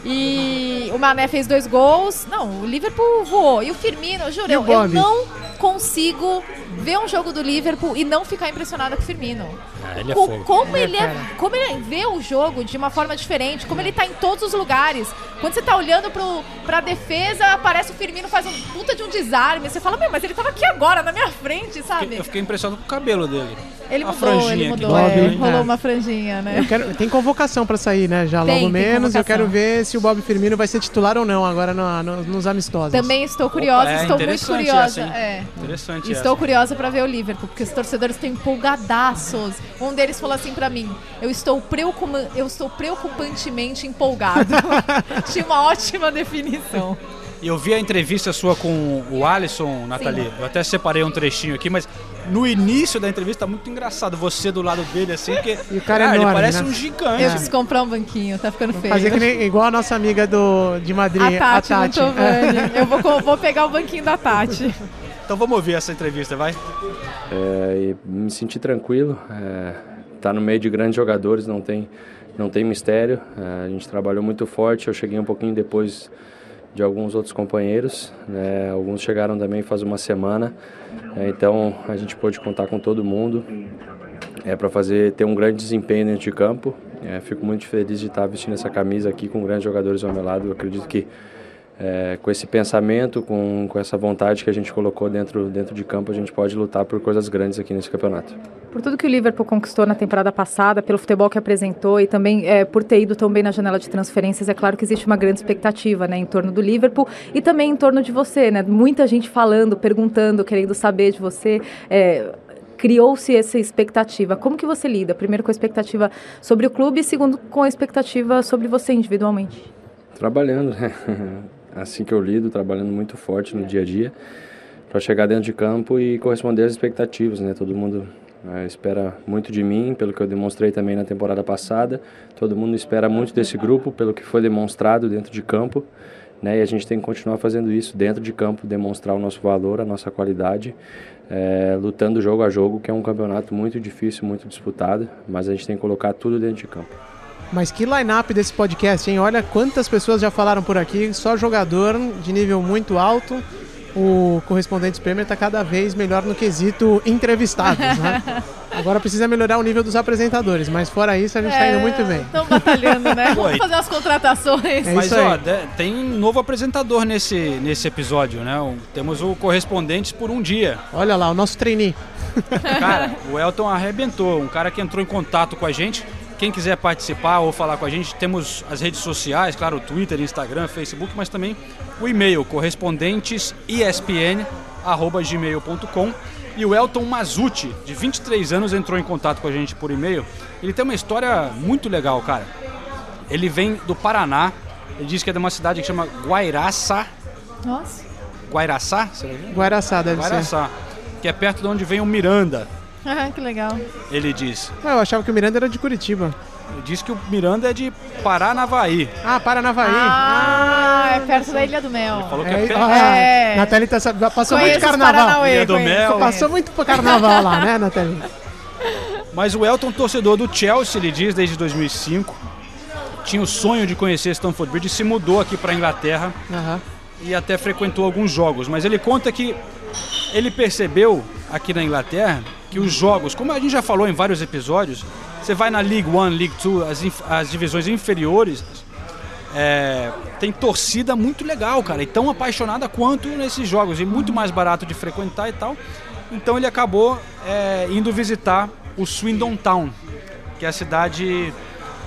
[SPEAKER 3] E o Mané fez dois gols. Não, o Liverpool voou. E o Firmino, eu juro, eu, eu não consigo ver um jogo do Liverpool e não ficar impressionada com o Firmino.
[SPEAKER 1] Ah, ele é
[SPEAKER 3] como
[SPEAKER 2] Ele é
[SPEAKER 3] ele é, como ele vê o jogo de uma forma diferente, como ele tá em todos os lugares. Quando você tá olhando pro, pra defesa, aparece o Firmino faz um puta de um desarme. Você fala, meu, mas ele tava aqui agora, na minha frente, sabe?
[SPEAKER 1] Eu fiquei impressionado com o cabelo dele.
[SPEAKER 3] Ele
[SPEAKER 1] Uma
[SPEAKER 3] mudou,
[SPEAKER 1] franjinha
[SPEAKER 3] ele mudou. é,
[SPEAKER 1] hein?
[SPEAKER 3] rolou
[SPEAKER 2] É.
[SPEAKER 3] uma franjinha, né?
[SPEAKER 2] Eu quero, tem convocação pra sair, né? Já
[SPEAKER 3] Tem,
[SPEAKER 2] logo menos. Eu quero ver se o Bob Firmino vai ser titular ou não agora no- no- nos amistosos.
[SPEAKER 3] Também estou curiosa,
[SPEAKER 1] Opa, é
[SPEAKER 3] estou muito curiosa.
[SPEAKER 1] essa, hein?
[SPEAKER 3] é.
[SPEAKER 1] Interessante
[SPEAKER 3] Estou
[SPEAKER 1] essa.
[SPEAKER 3] curiosa pra ver o Liverpool, porque os torcedores estão empolgadaços. Um deles falou assim pra mim: eu estou, preocupa- eu estou preocupantemente empolgado. Tinha uma ótima definição.
[SPEAKER 1] E eu vi a entrevista sua com o Alisson, Nathalie. Eu até separei um trechinho aqui, mas no início da entrevista tá muito engraçado você do lado dele, assim, porque.
[SPEAKER 2] E o cara é
[SPEAKER 1] ele
[SPEAKER 2] enorme,
[SPEAKER 1] parece
[SPEAKER 2] né?
[SPEAKER 1] um gigante.
[SPEAKER 3] Eu preciso comprar um banquinho, tá ficando feio.
[SPEAKER 2] Fazer que nem, igual a nossa amiga do, de Madrid,
[SPEAKER 3] A Tati,
[SPEAKER 2] a Tati.
[SPEAKER 3] Mantovani. Eu vou, vou pegar o banquinho da Tati.
[SPEAKER 1] Então vamos ouvir essa entrevista, vai?
[SPEAKER 11] É, me senti tranquilo. É, tá no meio de grandes jogadores, não tem, não tem mistério. É, a gente trabalhou muito forte. Eu cheguei um pouquinho depois de alguns outros companheiros. né, alguns chegaram também faz uma semana. É, então a gente pôde contar com todo mundo. É para fazer ter um grande desempenho dentro de campo. É, fico muito feliz de estar vestindo essa camisa aqui com grandes jogadores ao meu lado. Eu acredito que é, com esse pensamento, com, com essa vontade que a gente colocou dentro, dentro de campo, a gente pode lutar por coisas grandes aqui nesse campeonato.
[SPEAKER 4] Por tudo que o Liverpool conquistou na temporada passada, pelo futebol que apresentou e também é, por ter ido tão bem na janela de transferências, é claro que existe uma grande expectativa né, em torno do Liverpool e também em torno de você. Né? Muita gente falando, perguntando, querendo saber de você. É, Criou-se essa expectativa. Como que você lida? Primeiro com a expectativa sobre o clube e segundo com a expectativa sobre você individualmente.
[SPEAKER 11] Trabalhando, né? assim que eu lido, trabalhando muito forte no dia a dia para chegar dentro de campo e corresponder às expectativas, né? Todo mundo eh, espera muito de mim, pelo que eu demonstrei também na temporada passada. Todo mundo espera muito desse grupo, pelo que foi demonstrado dentro de campo. Né? E a gente tem que continuar fazendo isso dentro de campo, demonstrar o nosso valor, a nossa qualidade, eh, lutando jogo a jogo, que é um campeonato muito difícil, muito disputado, mas a gente tem que colocar tudo dentro de campo.
[SPEAKER 2] Mas que line-up desse podcast, hein? Olha quantas pessoas já falaram por aqui, só jogador de nível muito alto. O correspondente Premier está cada vez melhor no quesito entrevistados, né? Agora precisa melhorar o nível dos apresentadores, mas fora isso a gente está indo muito bem.
[SPEAKER 3] Estão batalhando, né? Vamos fazer umas contratações.
[SPEAKER 2] É
[SPEAKER 1] Mas ó, tem um novo apresentador nesse, nesse episódio, né? Um- temos o Correspondentes por um dia.
[SPEAKER 2] Olha lá, o nosso trainee.
[SPEAKER 1] Cara, o Elton arrebentou, um cara que entrou em contato com a gente. Quem quiser participar ou falar com a gente, temos as redes sociais, claro, o Twitter, Instagram, Facebook, mas também o e-mail correspondentesespn@gmail.com. E o Elton Mazuti, de 23 anos, entrou em contato com a gente por e-mail. Ele tem uma história muito legal, cara. Ele vem do Paraná. Ele diz que é de uma cidade que chama Guairaçá.
[SPEAKER 3] Nossa.
[SPEAKER 1] Guairaçá? Será que é?
[SPEAKER 2] Guaraçá deve ser.
[SPEAKER 1] Guaraçá. Que é perto de onde vem o Miranda,
[SPEAKER 3] que legal.
[SPEAKER 1] ele diz.
[SPEAKER 2] Ah, eu achava que o Miranda era de Curitiba.
[SPEAKER 1] Ele diz que o Miranda é de Paranavaí.
[SPEAKER 2] Ah, Paranavaí.
[SPEAKER 3] Ah, é perto da Ilha do Mel.
[SPEAKER 1] Falou que
[SPEAKER 2] É,
[SPEAKER 1] é perto.
[SPEAKER 2] ah,
[SPEAKER 3] É.
[SPEAKER 2] Natália tá, sab- passou
[SPEAKER 3] Conheço
[SPEAKER 2] muito carnaval.
[SPEAKER 3] Paranauê,
[SPEAKER 1] Ilha do
[SPEAKER 3] conheço,
[SPEAKER 1] Mel.
[SPEAKER 2] Passou muito pro carnaval lá, né, Natália?
[SPEAKER 1] Mas o Elton, torcedor do Chelsea, ele diz desde 2005, tinha o sonho de conhecer Stamford Bridge e se mudou aqui para Inglaterra
[SPEAKER 2] Aham.
[SPEAKER 1] e até frequentou alguns jogos. Mas ele conta que ele percebeu aqui na Inglaterra que os jogos, como a gente já falou em vários episódios, você vai na League One, League Two, as, as divisões inferiores, é, tem torcida muito legal, cara, e tão apaixonada quanto nesses jogos, e muito mais barato de frequentar e tal. Então ele acabou é, indo visitar o Swindon Town, que é a cidade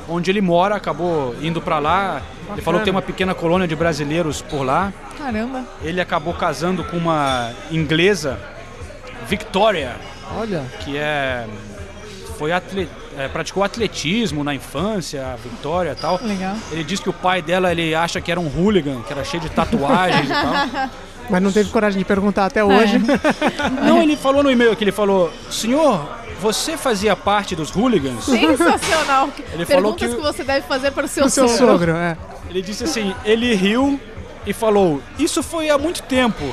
[SPEAKER 1] onde ele mora, acabou indo para lá. Ele falou que tem uma pequena colônia de brasileiros por lá.
[SPEAKER 3] Caramba.
[SPEAKER 1] Ele acabou casando com uma inglesa, Victoria,
[SPEAKER 2] Olha.
[SPEAKER 1] que é foi atle- é, praticou atletismo na infância, a Victoria e tal.
[SPEAKER 3] Legal.
[SPEAKER 1] Ele diz que o pai dela ele acha que era um hooligan, que era cheio de tatuagens e tal.
[SPEAKER 2] Mas não teve coragem de perguntar até hoje.
[SPEAKER 1] Não, ele falou no e-mail que ele falou: "Senhor, você fazia parte dos hooligans?"
[SPEAKER 3] Sensacional.
[SPEAKER 1] Ele falou
[SPEAKER 3] Perguntas
[SPEAKER 1] que-
[SPEAKER 3] que... você deve fazer para o seu,
[SPEAKER 2] o seu
[SPEAKER 3] sogro.
[SPEAKER 2] sogro, é.
[SPEAKER 1] Ele disse assim: "Ele riu e falou: "Isso foi há muito tempo".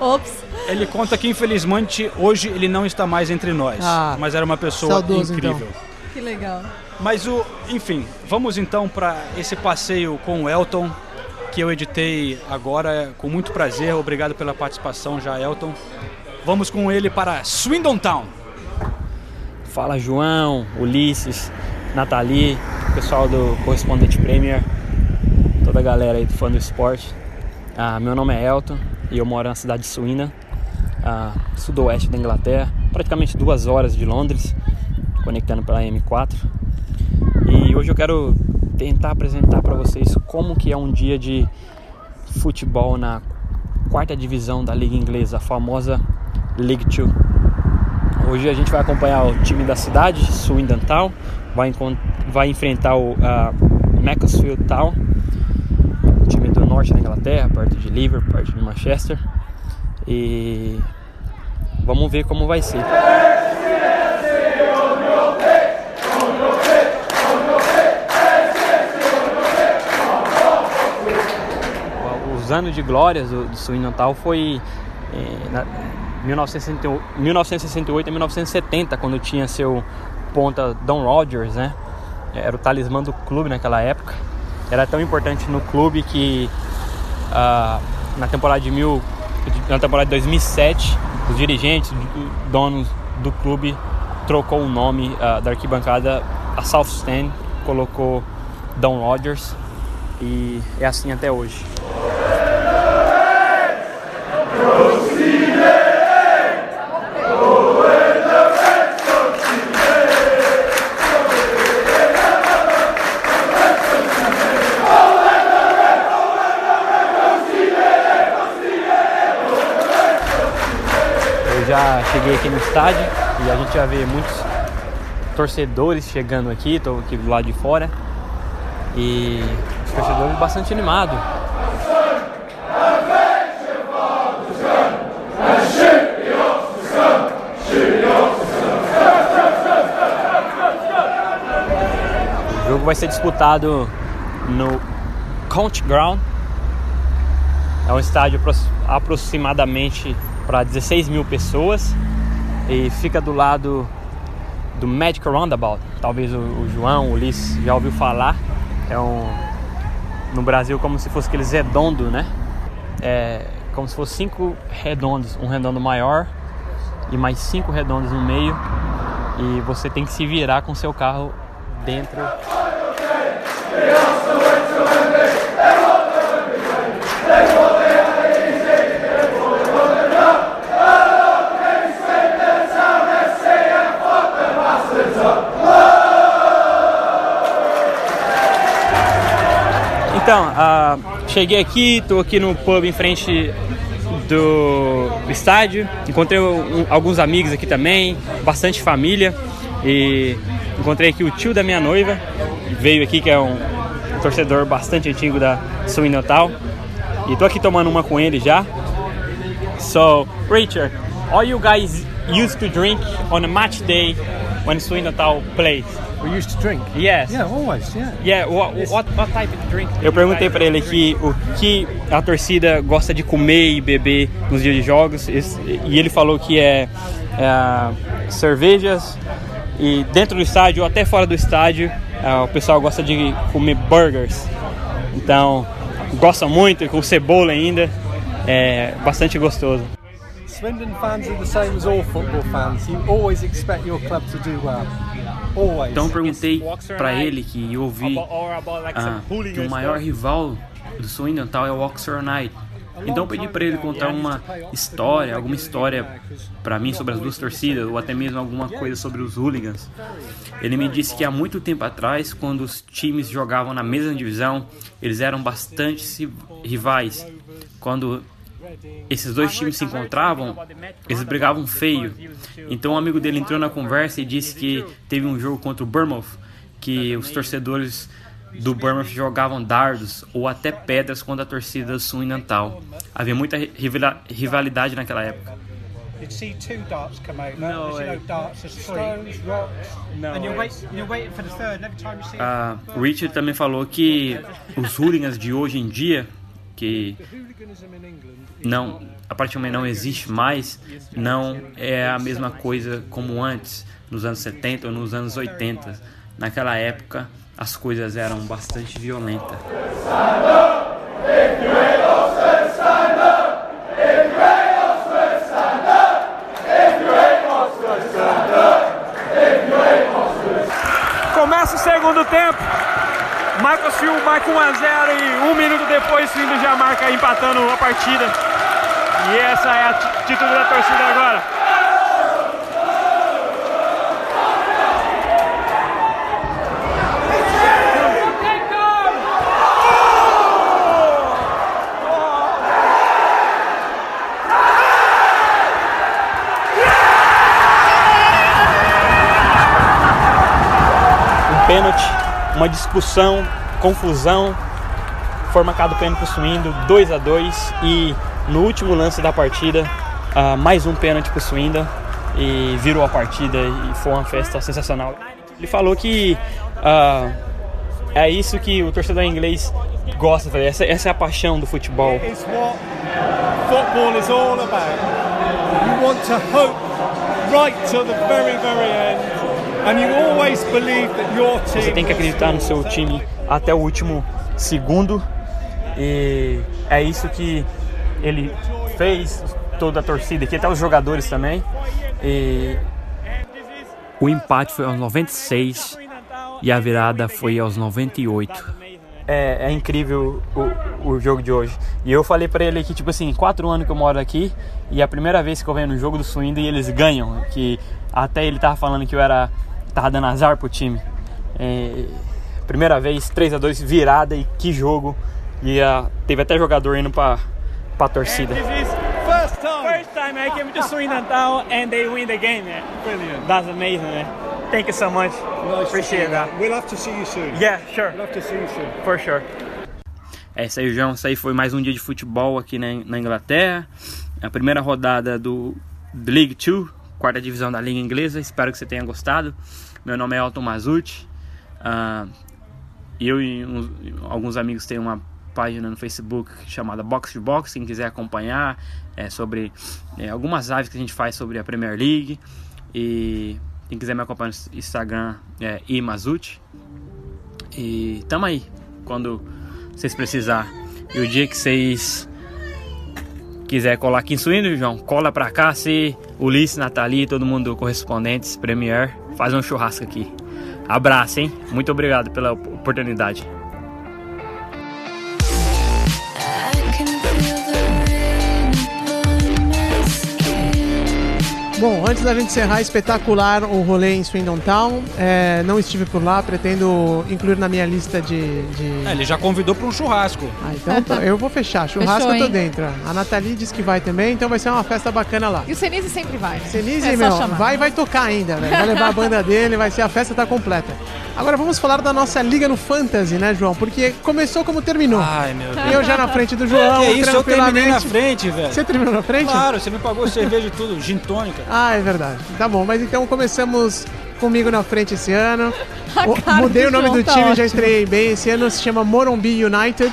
[SPEAKER 3] Ops.
[SPEAKER 1] Ele conta que infelizmente hoje ele não está mais entre nós,
[SPEAKER 2] Ah,
[SPEAKER 1] mas era uma pessoa
[SPEAKER 2] saudoso,
[SPEAKER 1] incrível.
[SPEAKER 2] então.
[SPEAKER 3] Que legal.
[SPEAKER 1] Mas o, enfim, vamos então para esse passeio com o Elton, que eu editei agora com muito prazer. Obrigado pela participação já, Elton. Vamos com ele para Swindon Town.
[SPEAKER 12] Fala João, Ulisses, Nathalie, pessoal do Correspondente Premier, toda a galera aí do fã do esporte. Ah, meu nome é Elton e eu moro na cidade de ah, sudoeste da Inglaterra, praticamente duas horas de Londres, conectando pela M4. E hoje eu quero tentar apresentar para vocês como que é um dia de futebol na quarta divisão da Liga Inglesa, a famosa League Two. Hoje a gente vai acompanhar o time da cidade, Swindon Town, vai, vai enfrentar o ah, Macclesfield Town, do norte da Inglaterra, perto de Liverpool, perto de Manchester. E vamos ver como vai ser. Os anos de glórias do, do Swindon Town foi eh, na, 1968, 1968 e 1970, quando tinha seu ponta Don Rogers, né? Era o talismã do clube naquela época. Era tão importante no clube que ah, na temporada de mil, na temporada de 2007, os dirigentes, os donos do clube trocou o nome ah, da arquibancada a South Stand, colocou Don Rogers e é assim até hoje. Já cheguei aqui no estádio e a gente já vê muitos torcedores chegando aqui, estou aqui do lado de fora e os torcedores bastante animados. O jogo vai ser disputado no Count Ground. É um estádio apro- aproximadamente para 16 mil pessoas e fica do lado do Magic Roundabout. Talvez o, o João, o Ulisses já ouviu falar. É um no Brasil como se fosse aqueles redondo, né? É como se fosse cinco redondos, um redondo maior e mais cinco redondos no meio. E você tem que se virar com seu carro dentro. Então, uh, cheguei aqui, estou aqui no pub em frente do, estádio. Encontrei um, alguns amigos aqui também, bastante família. E encontrei aqui o tio da minha noiva, veio aqui, que é um, torcedor bastante antigo da Swing Natal. E tô aqui tomando uma com ele já. So, Richard, all you guys used to drink on a match day when Natal plays?
[SPEAKER 13] We used to drink.
[SPEAKER 12] Yes.
[SPEAKER 13] Yeah, always. Yeah.
[SPEAKER 12] Yeah. What, what, what type of drink? Eu perguntei para ele aqui o que a torcida gosta de comer e beber nos dias de jogos e ele falou que é, é cervejas e dentro do estádio ou até fora do estádio é, o pessoal gosta de comer burgers. Então gosta muito com cebola ainda. É bastante gostoso.
[SPEAKER 13] Swindon fans are the same as all football fans. You always expect your club to do well.
[SPEAKER 12] Então eu perguntei para ele que eu ouvi ah, que o maior rival do Swindon tal é o Oxford United. Então eu pedi para ele contar uma história, alguma história para mim sobre as duas torcidas ou até mesmo alguma coisa sobre os hooligans. Ele me disse que há muito tempo atrás, quando os times jogavam na mesma divisão, eles eram bastante rivais. Quando esses dois times se encontravam, eles brigavam feio. Então um amigo dele entrou na conversa e disse que teve um jogo contra o Bournemouth que os torcedores do Bournemouth jogavam dardos ou até pedras contra a torcida do Sul Natal. Havia muita rivalidade naquela época.
[SPEAKER 13] You'd see two darts come out. No, you know, darts as stones, rocks. No. And you're, wait, you're waiting for the third. And every time you see.
[SPEAKER 12] Uh, Richard também falou que os hooligans de hoje em dia, que não, a partir do momento não existe mais, não é a mesma coisa como antes, nos anos 70 ou nos anos 80. Naquela época, as coisas eram bastante violentas.
[SPEAKER 14] Começa o segundo tempo. Michael Sil marca 1 a 0 e um minuto depois o Indo já marca empatando a partida. E essa é a atitude da torcida agora.
[SPEAKER 12] Um pênalti, uma discussão, confusão. Foi marcado pênalti pro Suindo, 2 a 2 e no último lance da partida, uh, mais um pênalti pro Swindon e virou a partida e foi uma festa sensacional. Ele falou que uh, é isso que o torcedor inglês gosta fazer, essa, essa é a paixão do futebol.
[SPEAKER 13] Football is all about. You want to hope right till the very, very end.
[SPEAKER 12] Você tem que acreditar no seu time até o último segundo. E é isso que ele fez, toda a torcida aqui, até os jogadores também. E o empate foi aos 96 e a virada foi aos 98. É, é incrível o, o jogo de hoje. E eu falei para ele que, tipo assim, quatro anos que eu moro aqui e é a primeira vez que eu venho no jogo do Swindon e eles ganham. Que até ele tava falando que eu era. Tava dando azar pro time. É, primeira vez, 3 a 2 virada e que jogo. E uh, teve até jogador indo pra para a torcida.
[SPEAKER 14] First time. First time I came to Swindon Town and they win the game, man.
[SPEAKER 13] Brilliant.
[SPEAKER 14] That's amazing, man. Thank you so much.
[SPEAKER 13] Nice
[SPEAKER 14] Appreciate that.
[SPEAKER 13] We'll have to see you soon.
[SPEAKER 14] Yeah, sure.
[SPEAKER 13] We'll have to see you soon.
[SPEAKER 14] For sure.
[SPEAKER 12] É isso aí, João. Isso aí foi mais um dia de futebol aqui na, na Inglaterra. A primeira rodada do League 2, quarta divisão da Liga Inglesa. Espero que você tenha gostado. Meu nome é Elton Mazucci. Uh, eu e uns, alguns amigos têm uma página no Facebook chamada Box to Box, quem quiser acompanhar, é sobre é, algumas lives que a gente faz sobre a Premier League. E, Quem quiser me acompanhar no Instagram é imazuti. E tamo aí quando vocês precisar. E o dia que vocês quiser colar aqui em Suíno, João, cola pra cá. Se Ulisses, Nathalie, todo mundo correspondentes, Premier, faz um churrasco aqui. Abraço, hein? Muito obrigado pela oportunidade.
[SPEAKER 2] Bom, antes da gente encerrar, espetacular o rolê em Swindon Town. É, não estive por lá, pretendo incluir na minha lista de. de...
[SPEAKER 1] É, ele já convidou para um churrasco.
[SPEAKER 2] Ah, então tá, eu vou fechar. Churrasco
[SPEAKER 3] Fechou,
[SPEAKER 2] eu tô dentro. A Nathalie disse que vai também, então vai ser uma festa bacana lá.
[SPEAKER 3] E o Senise sempre vai.
[SPEAKER 2] Senise,
[SPEAKER 3] é
[SPEAKER 2] meu,
[SPEAKER 3] chamar.
[SPEAKER 2] vai vai tocar ainda, velho. Vai levar a banda dele, vai ser a festa tá completa. Agora vamos falar da nossa liga no Fantasy, né, João? Porque começou como terminou.
[SPEAKER 1] Ai, meu Deus.
[SPEAKER 2] Eu já na frente do João,
[SPEAKER 1] que isso, eu terminei na frente, velho.
[SPEAKER 2] Você terminou na frente?
[SPEAKER 1] Claro, você me pagou cerveja e tudo, gin tônica.
[SPEAKER 2] Ah, é verdade. Tá bom, mas então começamos comigo na frente esse ano. O- Mudei o nome
[SPEAKER 3] João
[SPEAKER 2] do
[SPEAKER 3] tá
[SPEAKER 2] time, já
[SPEAKER 3] ótima.
[SPEAKER 2] estreiei bem. Esse ano se chama Morumbi United.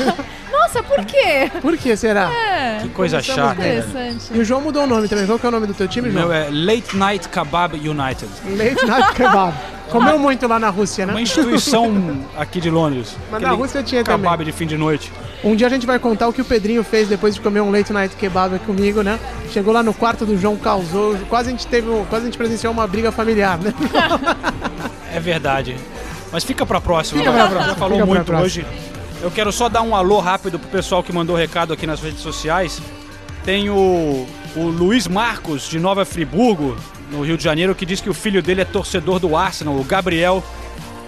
[SPEAKER 3] Nossa, por quê?
[SPEAKER 2] Por que será?
[SPEAKER 3] É.
[SPEAKER 1] Que coisa chata.
[SPEAKER 3] Interessante.
[SPEAKER 2] E o João mudou o nome também. Qual que é o nome do teu time, João?
[SPEAKER 1] meu é Late Night Kebab United.
[SPEAKER 2] Late Night Kebab. Comeu muito lá na Rússia, né?
[SPEAKER 1] Uma instituição aqui de Londres.
[SPEAKER 2] Mas na Rússia tinha
[SPEAKER 1] kebab
[SPEAKER 2] também.
[SPEAKER 1] de fim de noite.
[SPEAKER 2] Um dia a gente vai contar o que o Pedrinho fez depois de comer um late night kebab comigo, né? Chegou lá no quarto do João, causou. Quase a gente teve. um- Quase a gente presenciou uma briga familiar, né?
[SPEAKER 1] É verdade. Mas fica pra próxima.
[SPEAKER 2] Fica
[SPEAKER 1] vai.
[SPEAKER 2] pra próxima,
[SPEAKER 1] Já falou
[SPEAKER 2] fica
[SPEAKER 1] muito hoje. Eu quero só dar um alô rápido pro pessoal que mandou recado aqui nas redes sociais. Tem o, o Luiz Marcos, de Nova Friburgo, no Rio de Janeiro, que diz que o filho dele é torcedor do Arsenal. O Gabriel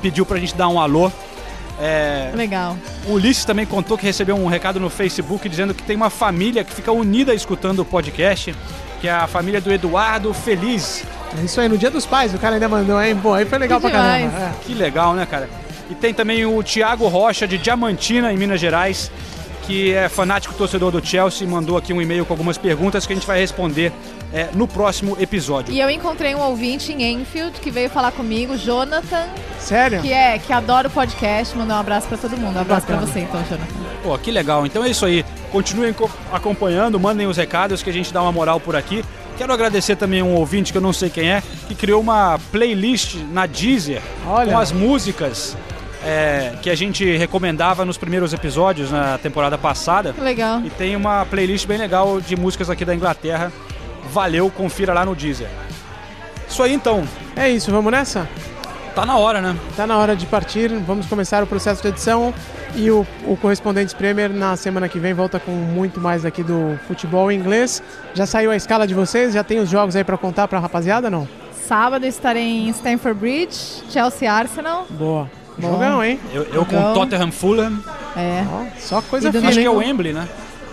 [SPEAKER 1] pediu pra gente dar um alô. É,
[SPEAKER 3] Legal.
[SPEAKER 1] o Ulisses também contou que recebeu um recado no Facebook dizendo que tem uma família que fica unida escutando o podcast, que é a família do Eduardo Feliz.
[SPEAKER 2] É isso aí, no dia dos pais, o cara ainda mandou, hein? Pô, aí foi legal
[SPEAKER 3] Que
[SPEAKER 2] pra caramba.
[SPEAKER 3] demais.
[SPEAKER 2] é.
[SPEAKER 1] Que legal, né, cara? E tem também o Thiago Rocha, de Diamantina, em Minas Gerais, que é fanático torcedor do Chelsea, mandou aqui um e-mail com algumas perguntas que a gente vai responder é, no próximo episódio.
[SPEAKER 3] E eu encontrei um ouvinte em Enfield que veio falar comigo, Jonathan,
[SPEAKER 2] Sério?
[SPEAKER 3] que é que adora o podcast. Mandar um abraço pra todo mundo. Um abraço pra
[SPEAKER 2] Bacana.
[SPEAKER 3] você, então, Jonathan.
[SPEAKER 1] Pô, que legal. Então é isso aí. Continuem co- acompanhando, mandem os recados que a gente dá uma moral por aqui. Quero agradecer também um ouvinte que eu não sei quem é, que criou uma playlist na Deezer
[SPEAKER 2] Olha.
[SPEAKER 1] com as músicas é, que a gente recomendava nos primeiros episódios na temporada passada.
[SPEAKER 3] Legal.
[SPEAKER 1] E tem uma playlist bem legal de músicas aqui da Inglaterra. Valeu, confira lá no Deezer. Isso aí então,
[SPEAKER 2] É isso, vamos nessa?
[SPEAKER 1] tá na hora, né?
[SPEAKER 2] Tá na hora de partir, vamos começar o processo de edição e o, o Correspondentes Premier na semana que vem volta com muito mais aqui do futebol inglês. Já saiu a escala de vocês? Já tem os jogos aí pra contar pra rapaziada, não?
[SPEAKER 3] Sábado estarei em Stamford Bridge, Chelsea Arsenal.
[SPEAKER 2] Boa.
[SPEAKER 3] Bom.
[SPEAKER 2] Jogão, hein?
[SPEAKER 1] Eu, eu com. Tottenham Fulham.
[SPEAKER 3] É.
[SPEAKER 2] Só coisa fina,
[SPEAKER 1] Acho que é o Wembley, né?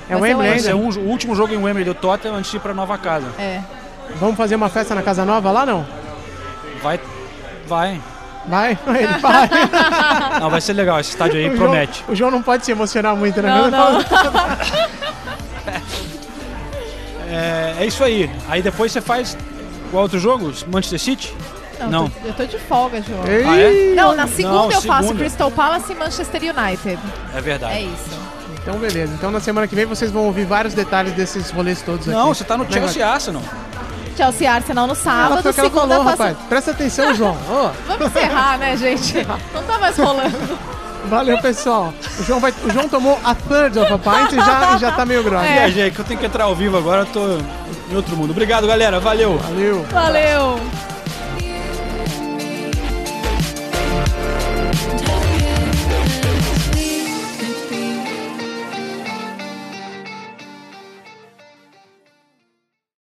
[SPEAKER 2] É o
[SPEAKER 3] o
[SPEAKER 2] Wembley ainda?
[SPEAKER 1] ser um- o último jogo em Wembley do Tottenham antes de ir pra nova casa.
[SPEAKER 3] É.
[SPEAKER 2] Vamos fazer uma festa na Casa Nova lá, não?
[SPEAKER 1] Vai. Vai.
[SPEAKER 2] Vai? Ele vai.
[SPEAKER 1] Não, vai ser legal. Esse estádio aí
[SPEAKER 2] O
[SPEAKER 1] promete.
[SPEAKER 2] João, o João não pode se emocionar muito, né?
[SPEAKER 3] Não, não.
[SPEAKER 1] É, é isso aí. Aí depois você faz qual outro jogo? Manchester City?
[SPEAKER 3] Não,
[SPEAKER 1] Não.
[SPEAKER 3] Eu, tô, eu tô de folga, João.
[SPEAKER 2] Ei,
[SPEAKER 1] Ah, é?
[SPEAKER 3] Não, na segunda
[SPEAKER 1] Não,
[SPEAKER 3] eu faço
[SPEAKER 1] segunda.
[SPEAKER 3] Crystal Palace e Manchester United.
[SPEAKER 1] É verdade.
[SPEAKER 3] É isso.
[SPEAKER 2] Então, beleza. Então, na semana que vem, vocês vão ouvir vários detalhes desses rolês todos aqui.
[SPEAKER 1] Não, você tá no. Chelsea Arsenal.
[SPEAKER 3] Chelsea Arsenal no
[SPEAKER 2] Ela
[SPEAKER 3] sábado,
[SPEAKER 2] foi o que ela
[SPEAKER 3] segunda
[SPEAKER 2] falou,
[SPEAKER 3] faço...
[SPEAKER 2] rapaz. Presta atenção, João. Ô,
[SPEAKER 3] Vamos encerrar, né, gente? Não tá mais rolando.
[SPEAKER 2] valeu, pessoal. O João, vai, o João tomou a third of a pint e já, já tá meio grosso.
[SPEAKER 1] É, gente, que eu tenho que entrar ao vivo agora, eu tô em outro mundo. Obrigado, galera. Valeu.
[SPEAKER 2] Valeu.
[SPEAKER 3] Valeu.